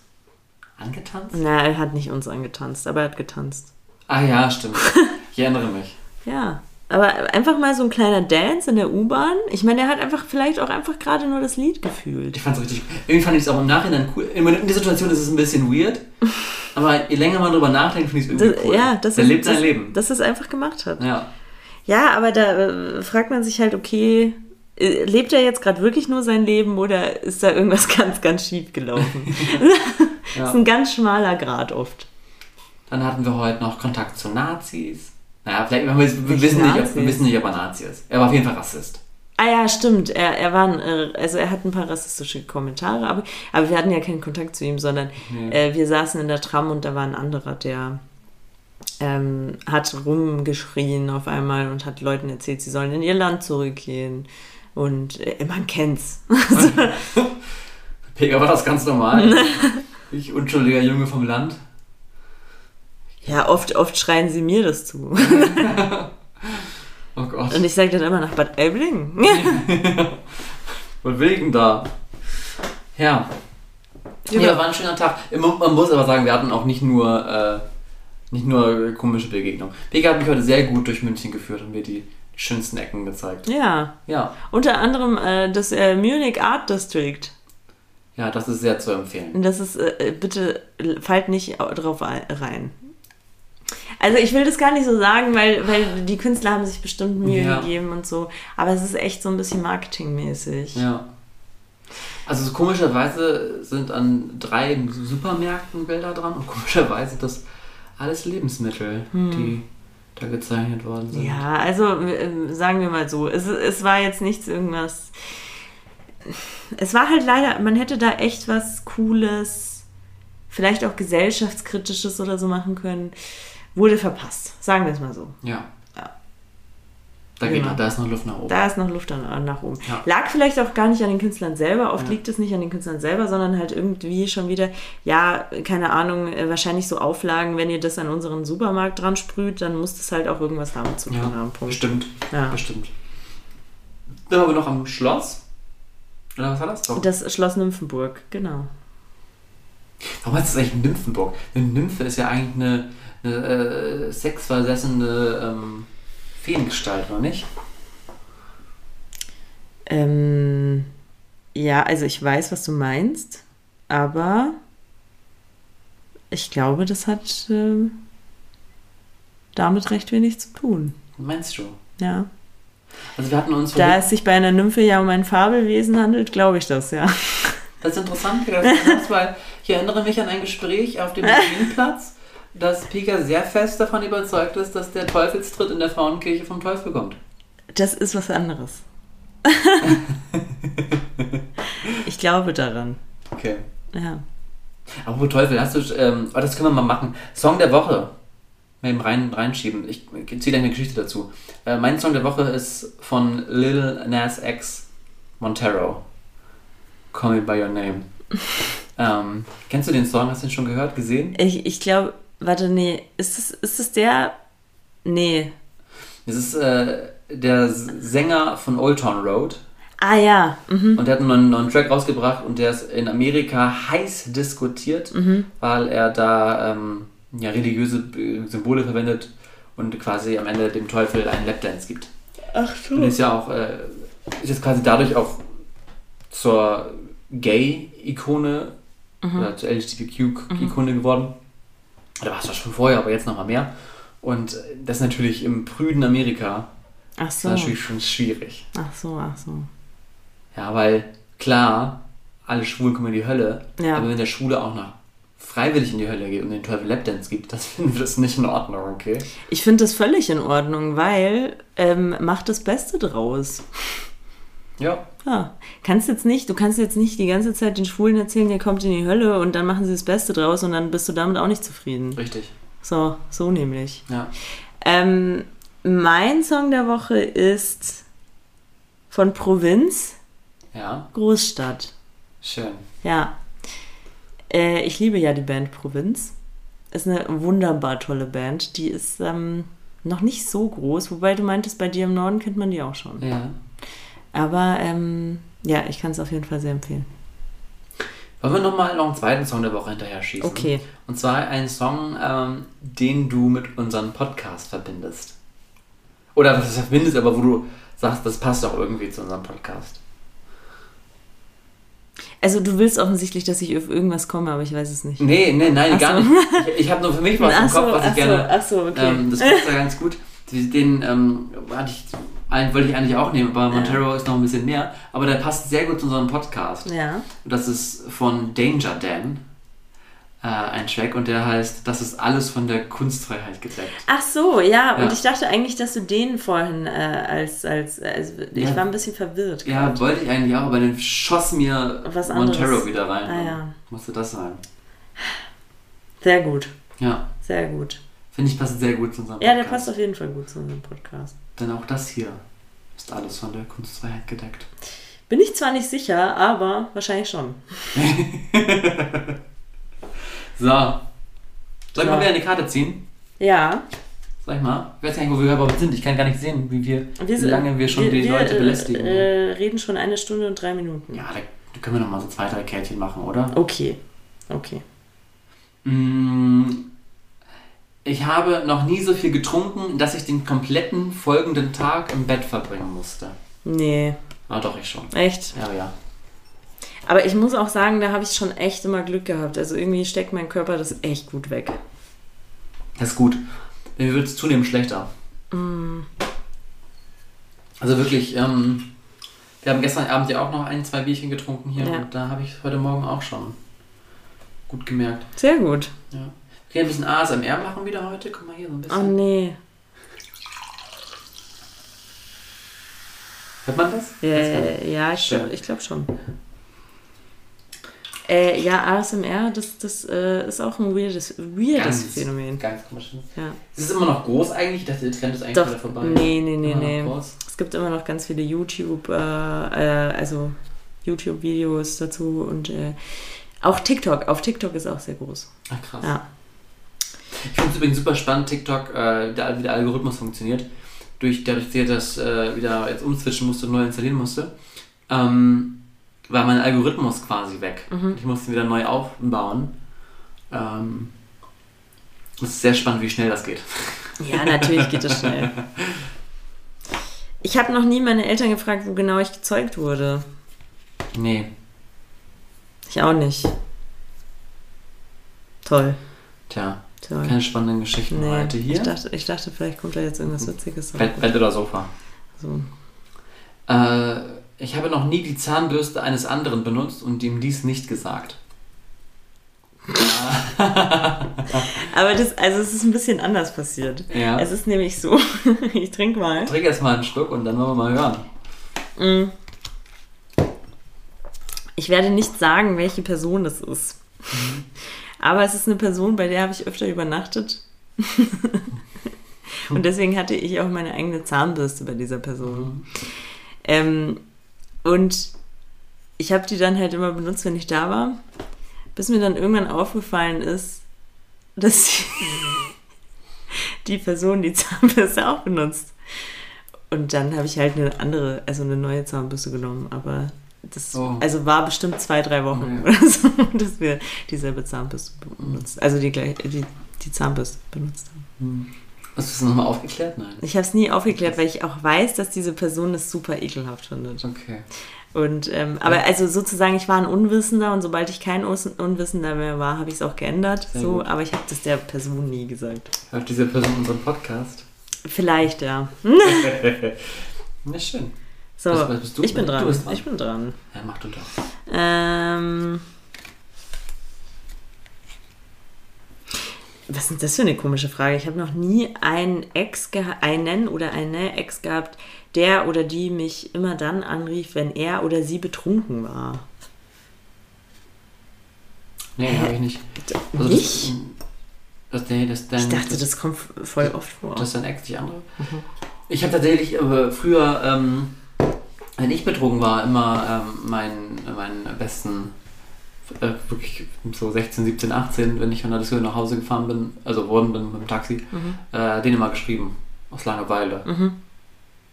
Speaker 1: Angetanzt?
Speaker 2: Na, er hat nicht uns angetanzt, aber er hat getanzt.
Speaker 1: Ah ja, stimmt. Ich erinnere mich.
Speaker 2: Ja. Aber einfach mal so ein kleiner Dance in der U-Bahn. Ich meine, er hat einfach vielleicht auch einfach gerade nur das Lied gefühlt.
Speaker 1: Ich fand es richtig. Irgendwie fand ich es auch im Nachhinein cool. In der Situation ist es ein bisschen weird. Aber je länger man drüber nachdenkt, finde ich es irgendwie
Speaker 2: Das,
Speaker 1: cool.
Speaker 2: Ja, das
Speaker 1: Der
Speaker 2: ist,
Speaker 1: lebt sein
Speaker 2: das,
Speaker 1: Leben.
Speaker 2: Dass er es einfach gemacht hat.
Speaker 1: Ja.
Speaker 2: Ja, aber da äh, fragt man sich halt, okay, lebt er jetzt gerade wirklich nur sein Leben oder ist da irgendwas ganz, ganz schief gelaufen? Das
Speaker 1: ja.
Speaker 2: ist ein ganz schmaler Grad oft.
Speaker 1: Dann hatten wir heute noch Kontakt zu Nazis. Naja, vielleicht, wir, wir, wissen nicht, ob, wir wissen nicht, ob er Nazi ist. Er war auf jeden Fall Rassist.
Speaker 2: Ah ja, stimmt. Er, er war ein, äh, also er hat ein paar rassistische Kommentare, aber, aber wir hatten ja keinen Kontakt zu ihm, sondern
Speaker 1: Nee.
Speaker 2: äh, wir saßen in der Tram und da war ein anderer, der ähm, hat rumgeschrien auf einmal und hat Leuten erzählt, sie sollen in ihr Land zurückgehen. Und äh, man kennt's.
Speaker 1: Pega war das ganz normal. ich, unschuldiger Junge vom Land.
Speaker 2: Ja, oft, oft schreien sie mir das zu.
Speaker 1: Oh Gott.
Speaker 2: Und ich sage dann immer nach Bad Aibling.
Speaker 1: Was will ich denn da? Ja.
Speaker 2: Ja.
Speaker 1: Ja, war ein schöner Tag. Man man muss aber sagen, wir hatten auch nicht nur, äh, nicht nur komische Begegnungen. Pega hat mich heute sehr gut durch München geführt und mir die schönsten Ecken gezeigt.
Speaker 2: ja,
Speaker 1: Ja,
Speaker 2: unter anderem äh, das äh, Munich Art District.
Speaker 1: ja, das ist sehr zu empfehlen.
Speaker 2: Das ist, äh, bitte fallt nicht au- drauf ein- rein. Also ich will das gar nicht so sagen, weil, weil die Künstler haben sich bestimmt Mühe
Speaker 1: Ja.
Speaker 2: gegeben und so. Aber es ist echt so ein bisschen marketingmäßig.
Speaker 1: Ja. Also so komischerweise sind an drei Supermärkten Bilder dran und komischerweise das alles Lebensmittel, die da gezeichnet worden sind.
Speaker 2: Ja, also äh, sagen wir mal so, es, es war jetzt nichts irgendwas. Es war halt leider, man hätte da echt was Cooles, vielleicht auch gesellschaftskritisches oder so machen können. Wurde verpasst, sagen wir es mal so.
Speaker 1: Ja. Da, geht
Speaker 2: Genau.
Speaker 1: noch, da ist noch Luft nach oben.
Speaker 2: Da ist noch Luft an, nach oben.
Speaker 1: Ja.
Speaker 2: Lag vielleicht auch gar nicht an den Künstlern selber. Oft
Speaker 1: Ja.
Speaker 2: liegt es nicht an den Künstlern selber, sondern halt irgendwie schon wieder, ja, keine Ahnung, äh, wahrscheinlich so Auflagen, wenn ihr das an unseren Supermarkt dran sprüht, dann muss das halt auch irgendwas damit zu tun
Speaker 1: ja,
Speaker 2: haben. Punkt.
Speaker 1: bestimmt.
Speaker 2: Ja.
Speaker 1: Bestimmt. Dann haben wir noch am Schloss. Oder was war das? Doch.
Speaker 2: Das Schloss Nymphenburg, genau.
Speaker 1: Warum heißt das eigentlich Nymphenburg? Eine Nymphe ist ja eigentlich eine, eine äh, sexversessene ähm, Feengestalt, oder nicht?
Speaker 2: Ähm, ja, also ich weiß, was du meinst, aber Ich glaube, das hat äh, damit recht wenig zu tun.
Speaker 1: Meinst du?
Speaker 2: Ja.
Speaker 1: Also wir hatten uns
Speaker 2: Da es sich bei einer Nymphe ja um ein Fabelwesen handelt, glaube ich das, ja.
Speaker 1: Das ist interessant, wie du das sagst, weil ich erinnere mich an ein Gespräch auf dem Marienplatz, dass Pika sehr fest davon überzeugt ist, dass der Teufelstritt in der Frauenkirche vom Teufel kommt.
Speaker 2: Das ist was anderes. ich glaube daran.
Speaker 1: Okay.
Speaker 2: Ja.
Speaker 1: Apropos Teufel, hast du, ähm, oh, das können wir mal machen. Song der Woche. Mal eben rein, reinschieben. Ich erzähle eine Geschichte dazu. Äh, mein Song der Woche ist von Lil Nas X Montero. Call Me By Your Name. ähm, kennst du den Song? Hast du den schon gehört, gesehen?
Speaker 2: Ich, ich glaube, warte, nee, ist das, ist das der? Nee.
Speaker 1: Das ist äh, der Sänger von Old Town Road.
Speaker 2: Ah ja. Mhm.
Speaker 1: Und der hat einen neuen, neuen Track rausgebracht und der ist in Amerika heiß diskutiert,
Speaker 2: Mhm.
Speaker 1: weil er da ähm, ja, religiöse äh, Symbole verwendet und quasi am Ende dem Teufel einen Lapdance gibt.
Speaker 2: Ach
Speaker 1: Und ist ja auch, äh, ist jetzt quasi dadurch auch zur Gay-Ikone oder zur LGBTQ-Ikone geworden. Oder war es schon vorher, aber jetzt nochmal mehr. Und das ist natürlich im prüden Amerika
Speaker 2: Ach
Speaker 1: ist
Speaker 2: so.
Speaker 1: natürlich schon schwierig.
Speaker 2: Ach so, ach so.
Speaker 1: Ja, weil klar, alle Schwulen kommen in die Hölle,
Speaker 2: Ja.
Speaker 1: aber wenn der Schwule auch noch freiwillig in die Hölle geht und den Teufel Lapdance gibt, das finden wir das nicht in Ordnung, okay?
Speaker 2: Ich finde das völlig in Ordnung, weil ähm, macht das Beste draus.
Speaker 1: Ja.
Speaker 2: Ja, kannst jetzt nicht, du kannst jetzt nicht die ganze Zeit den Schwulen erzählen, ihr kommt in die Hölle und dann machen sie das Beste draus und dann bist du damit auch nicht zufrieden.
Speaker 1: Richtig.
Speaker 2: So, so nämlich.
Speaker 1: Ja.
Speaker 2: Ähm, mein Song der Woche ist von Provinz,
Speaker 1: Ja,
Speaker 2: Großstadt.
Speaker 1: schön.
Speaker 2: Ja. Äh, ich liebe ja die Band Provinz. Ist eine wunderbar tolle Band. Die ist ähm, noch nicht so groß, wobei du meintest, bei dir im Norden kennt man die auch schon.
Speaker 1: Ja.
Speaker 2: Aber ähm, ja, ich kann es auf jeden Fall sehr empfehlen.
Speaker 1: Wollen wir nochmal noch einen zweiten Song der Woche hinterher schießen?
Speaker 2: Okay.
Speaker 1: Und zwar einen Song, ähm, den du mit unserem Podcast verbindest. Oder was du verbindest, aber wo du sagst, das passt auch irgendwie zu unserem Podcast.
Speaker 2: Also du willst offensichtlich, dass ich auf irgendwas komme, aber ich weiß es nicht.
Speaker 1: Nee, nee, nein,
Speaker 2: Ach
Speaker 1: gar
Speaker 2: so.
Speaker 1: nicht. Ich, ich habe nur für mich was im
Speaker 2: Ach so,
Speaker 1: Kopf, was ich
Speaker 2: ach so,
Speaker 1: gerne.
Speaker 2: ach so, okay.
Speaker 1: ähm, das passt ja ganz gut. Den ähm, hatte ich, einen wollte ich eigentlich auch nehmen, aber Montero ist noch ein bisschen mehr. Aber der passt sehr gut zu unserem Podcast.
Speaker 2: Ja.
Speaker 1: Das ist von Danger Dan. Äh, ein Track und der heißt, das ist alles von der Kunstfreiheit gedeckt.
Speaker 2: Ach so, ja,
Speaker 1: Ja.
Speaker 2: und ich dachte eigentlich, dass du den vorhin äh, als, als, als ich
Speaker 1: Ja.
Speaker 2: war ein bisschen verwirrt.
Speaker 1: Ja,
Speaker 2: grad.
Speaker 1: wollte ich eigentlich auch, aber dann schoss mir
Speaker 2: Was
Speaker 1: Montero wieder rein.
Speaker 2: Ah, ja.
Speaker 1: Musste das sein.
Speaker 2: Sehr gut,
Speaker 1: Ja,
Speaker 2: sehr gut.
Speaker 1: Finde ich passt sehr gut zu unserem
Speaker 2: Ja,
Speaker 1: Podcast.
Speaker 2: der passt auf jeden Fall gut zu unserem Podcast.
Speaker 1: Denn auch das hier ist alles von der Kunstfreiheit gedeckt.
Speaker 2: Bin ich zwar nicht sicher, aber wahrscheinlich schon.
Speaker 1: So. Soll ich
Speaker 2: Ja.
Speaker 1: mal wieder eine Karte ziehen?
Speaker 2: Ja.
Speaker 1: Sag ich mal. Ich weiß gar nicht, wo wir überhaupt sind. Ich kann gar nicht sehen, wie wir,
Speaker 2: Wir
Speaker 1: wie lange wir schon die Leute
Speaker 2: äh,
Speaker 1: belästigen.
Speaker 2: Äh, reden schon eine Stunde und drei Minuten.
Speaker 1: ja, da, können wir noch mal so zwei, drei Kärtchen machen, oder?
Speaker 2: Okay. Okay.
Speaker 1: Mm, Ich habe noch nie so viel getrunken, dass ich den kompletten folgenden Tag im Bett verbringen musste.
Speaker 2: Nee.
Speaker 1: Ah, doch, ich schon.
Speaker 2: Echt?
Speaker 1: Ja, ja.
Speaker 2: Aber ich muss auch sagen, da habe ich schon echt immer Glück gehabt. Also irgendwie steckt mein Körper das echt gut weg.
Speaker 1: Das ist gut. Mir wird es zunehmend schlechter. Also wirklich, ähm, wir haben gestern Abend ja auch noch ein, zwei Bierchen getrunken hier
Speaker 2: Ja.
Speaker 1: und da habe ich heute Morgen auch schon gut gemerkt.
Speaker 2: Sehr gut.
Speaker 1: Ja. Okay, ein bisschen ASMR machen wieder heute. Guck mal hier so ein
Speaker 2: Oh
Speaker 1: bisschen.
Speaker 2: nee.
Speaker 1: Hört man das? Nicht.
Speaker 2: ja ich glaube ich glaub schon. Äh, ja, ASMR, das, das äh, ist auch ein weirdes, weirdes
Speaker 1: Ganz,
Speaker 2: Ganz.
Speaker 1: Ganz komisch.
Speaker 2: Ja.
Speaker 1: Ist es immer noch groß eigentlich? Ich dachte, der Trend ist eigentlich
Speaker 2: Doch,
Speaker 1: wieder vorbei.
Speaker 2: nee, nee, nee, nee. Es gibt immer noch ganz viele YouTube, äh, äh, also YouTube-Videos dazu und äh, auch TikTok. Auf TikTok ist auch sehr groß.
Speaker 1: Ach krass.
Speaker 2: Ja.
Speaker 1: Ich finde es übrigens super spannend, TikTok, äh, wie der Algorithmus funktioniert. Durch, dadurch, dass ich das äh, wieder jetzt umswitchen musste und neu installieren musste, ähm, war mein Algorithmus quasi weg.
Speaker 2: Mhm.
Speaker 1: Ich musste ihn wieder neu aufbauen. Ähm, es ist sehr spannend, wie schnell das geht.
Speaker 2: Ja, natürlich geht das schnell. Ich habe noch nie meine Eltern gefragt, wo genau ich gezeugt wurde.
Speaker 1: Nee.
Speaker 2: Ich auch nicht. Toll.
Speaker 1: Tja,
Speaker 2: Toll.
Speaker 1: keine spannenden Geschichten
Speaker 2: Nee,
Speaker 1: heute hier.
Speaker 2: ich dachte, ich dachte, vielleicht kommt da jetzt irgendwas Witziges. aber
Speaker 1: Bett, Bett oder Sofa.
Speaker 2: So.
Speaker 1: Äh, ich habe noch nie die Zahnbürste eines anderen benutzt und ihm dies nicht gesagt.
Speaker 2: Aber das, also es ist ein bisschen anders passiert.
Speaker 1: Ja.
Speaker 2: Es ist nämlich so, ich trinke mal.
Speaker 1: Trink erst mal einen Schluck und dann wollen wir mal hören.
Speaker 2: Mm. Ich werde nicht sagen, welche Person das ist. Aber es ist eine Person, bei der habe ich öfter übernachtet. Und deswegen hatte ich auch meine eigene Zahnbürste bei dieser Person. Ähm, und ich habe die dann halt immer benutzt, wenn ich da war. Bis mir dann irgendwann aufgefallen ist, dass die, die Person die Zahnbürste auch benutzt. Und dann habe ich halt eine andere, also eine neue Zahnbürste genommen. Aber das
Speaker 1: Oh.
Speaker 2: also war bestimmt zwei, drei Wochen
Speaker 1: Okay.
Speaker 2: oder so, dass wir dieselbe Zahnbürste benutzt, also die, die, die Zahnbürste benutzt haben.
Speaker 1: Hast du das nochmal aufgeklärt? Nein.
Speaker 2: Ich habe es nie aufgeklärt, weil ich auch weiß, dass diese Person es super ekelhaft findet.
Speaker 1: Okay.
Speaker 2: Und ähm, aber also sozusagen, ich war ein Unwissender und sobald ich kein Unwissender mehr war, habe ich es auch geändert.
Speaker 1: Sehr
Speaker 2: so,
Speaker 1: gut.
Speaker 2: aber ich habe das der Person nie gesagt.
Speaker 1: Hört diese Person unseren Podcast?
Speaker 2: Vielleicht, ja.
Speaker 1: Na schön.
Speaker 2: So,
Speaker 1: Was- was bist du?
Speaker 2: ich bin dran.
Speaker 1: dran.
Speaker 2: Ich bin dran.
Speaker 1: Ja, mach du doch.
Speaker 2: Ähm, was ist das für eine komische Frage? Ich habe noch nie einen Ex einen oder eine Ex gehabt, der oder die mich immer dann anrief, wenn er oder sie betrunken war.
Speaker 1: Nee, habe ich nicht.
Speaker 2: nicht?
Speaker 1: Das, das, nee, das, dein,
Speaker 2: ich dachte, das kommt voll oft vor.
Speaker 1: Das ist dein Ex, die andere? Ich habe tatsächlich äh, früher, ähm, wenn ich betrogen war, immer ähm, meinen, meinen besten, äh, wirklich so 16, 17, 18, wenn ich von der Disco nach Hause gefahren bin, also worden bin mit dem Taxi,
Speaker 2: Mhm.
Speaker 1: äh, denen immer geschrieben. Aus Langeweile.
Speaker 2: Mhm.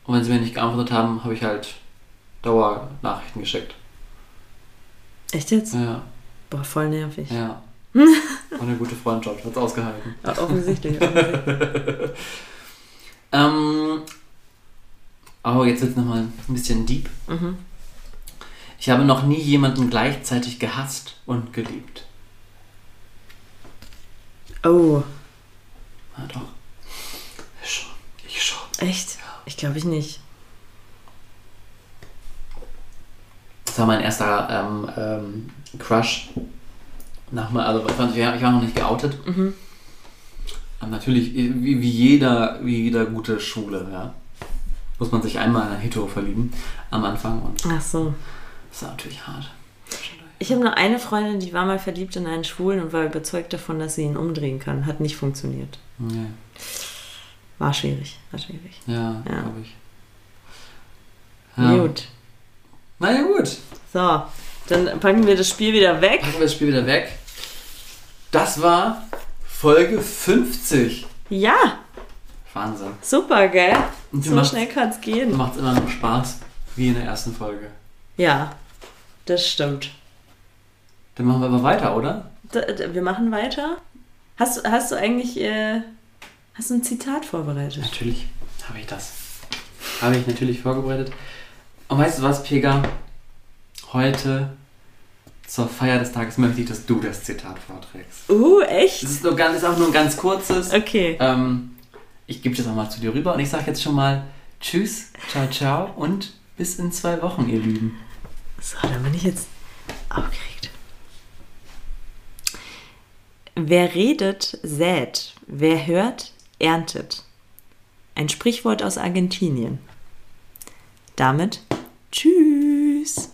Speaker 1: Und wenn sie mir nicht geantwortet haben, habe ich halt Dauernachrichten geschickt.
Speaker 2: Echt jetzt?
Speaker 1: Ja,
Speaker 2: Boah, voll nervig.
Speaker 1: ja. War eine gute Freundschaft, hat's ausgehalten.
Speaker 2: Ja, offensichtlich. offensichtlich.
Speaker 1: Ähm, oh, jetzt wird nochmal ein bisschen deep.
Speaker 2: Mhm.
Speaker 1: Ich habe noch nie jemanden gleichzeitig gehasst und geliebt.
Speaker 2: Oh,
Speaker 1: Na doch. Ich schon. Ich schon.
Speaker 2: echt? Ich glaube ich nicht.
Speaker 1: Das war mein erster ähm, ähm, Crush. Nach mal, also ich war ich war noch nicht geoutet.
Speaker 2: Mhm.
Speaker 1: Aber natürlich, wie, wie, jeder, wie jeder gute Schule, ja. Muss man sich einmal in Hetero verlieben am Anfang und
Speaker 2: Ach so.
Speaker 1: das war natürlich hart.
Speaker 2: Ich habe nur eine Freundin, die war mal verliebt in einen Schwulen und war überzeugt davon, dass sie ihn umdrehen kann. Hat nicht funktioniert.
Speaker 1: Ja,
Speaker 2: War schwierig, war schwierig.
Speaker 1: ja,
Speaker 2: Ja.
Speaker 1: glaube ich. Ja.
Speaker 2: Gut.
Speaker 1: Na ja, gut.
Speaker 2: So, dann packen wir das Spiel wieder weg.
Speaker 1: Packen wir das Spiel wieder weg. Das war Folge 50.
Speaker 2: Ja,
Speaker 1: Wahnsinn.
Speaker 2: super, gell?
Speaker 1: Und
Speaker 2: So schnell kann es gehen.
Speaker 1: Macht immer noch Spaß, wie in der ersten Folge.
Speaker 2: Ja, das stimmt.
Speaker 1: Dann machen wir aber weiter, oder?
Speaker 2: Da, da, wir machen weiter. Hast, du- hast du eigentlich äh, hast du ein Zitat vorbereitet?
Speaker 1: Natürlich habe ich das. Habe ich natürlich vorbereitet. Und weißt du was, Pega? Heute zur Feier des Tages möchte ich, dass du das Zitat vorträgst.
Speaker 2: Uh,
Speaker 1: Es
Speaker 2: echt?
Speaker 1: ist, nur ist auch nur ein ganz kurzes.
Speaker 2: Okay.
Speaker 1: Ähm, ich gebe das nochmal zu dir rüber und ich sage jetzt schon mal Tschüss, ciao, ciao und bis in zwei Wochen, ihr Lieben.
Speaker 2: So, dann bin ich jetzt aufgeregt. Wer redet, sät. Wer hört, erntet. Ein Sprichwort aus Argentinien. Damit tschüss.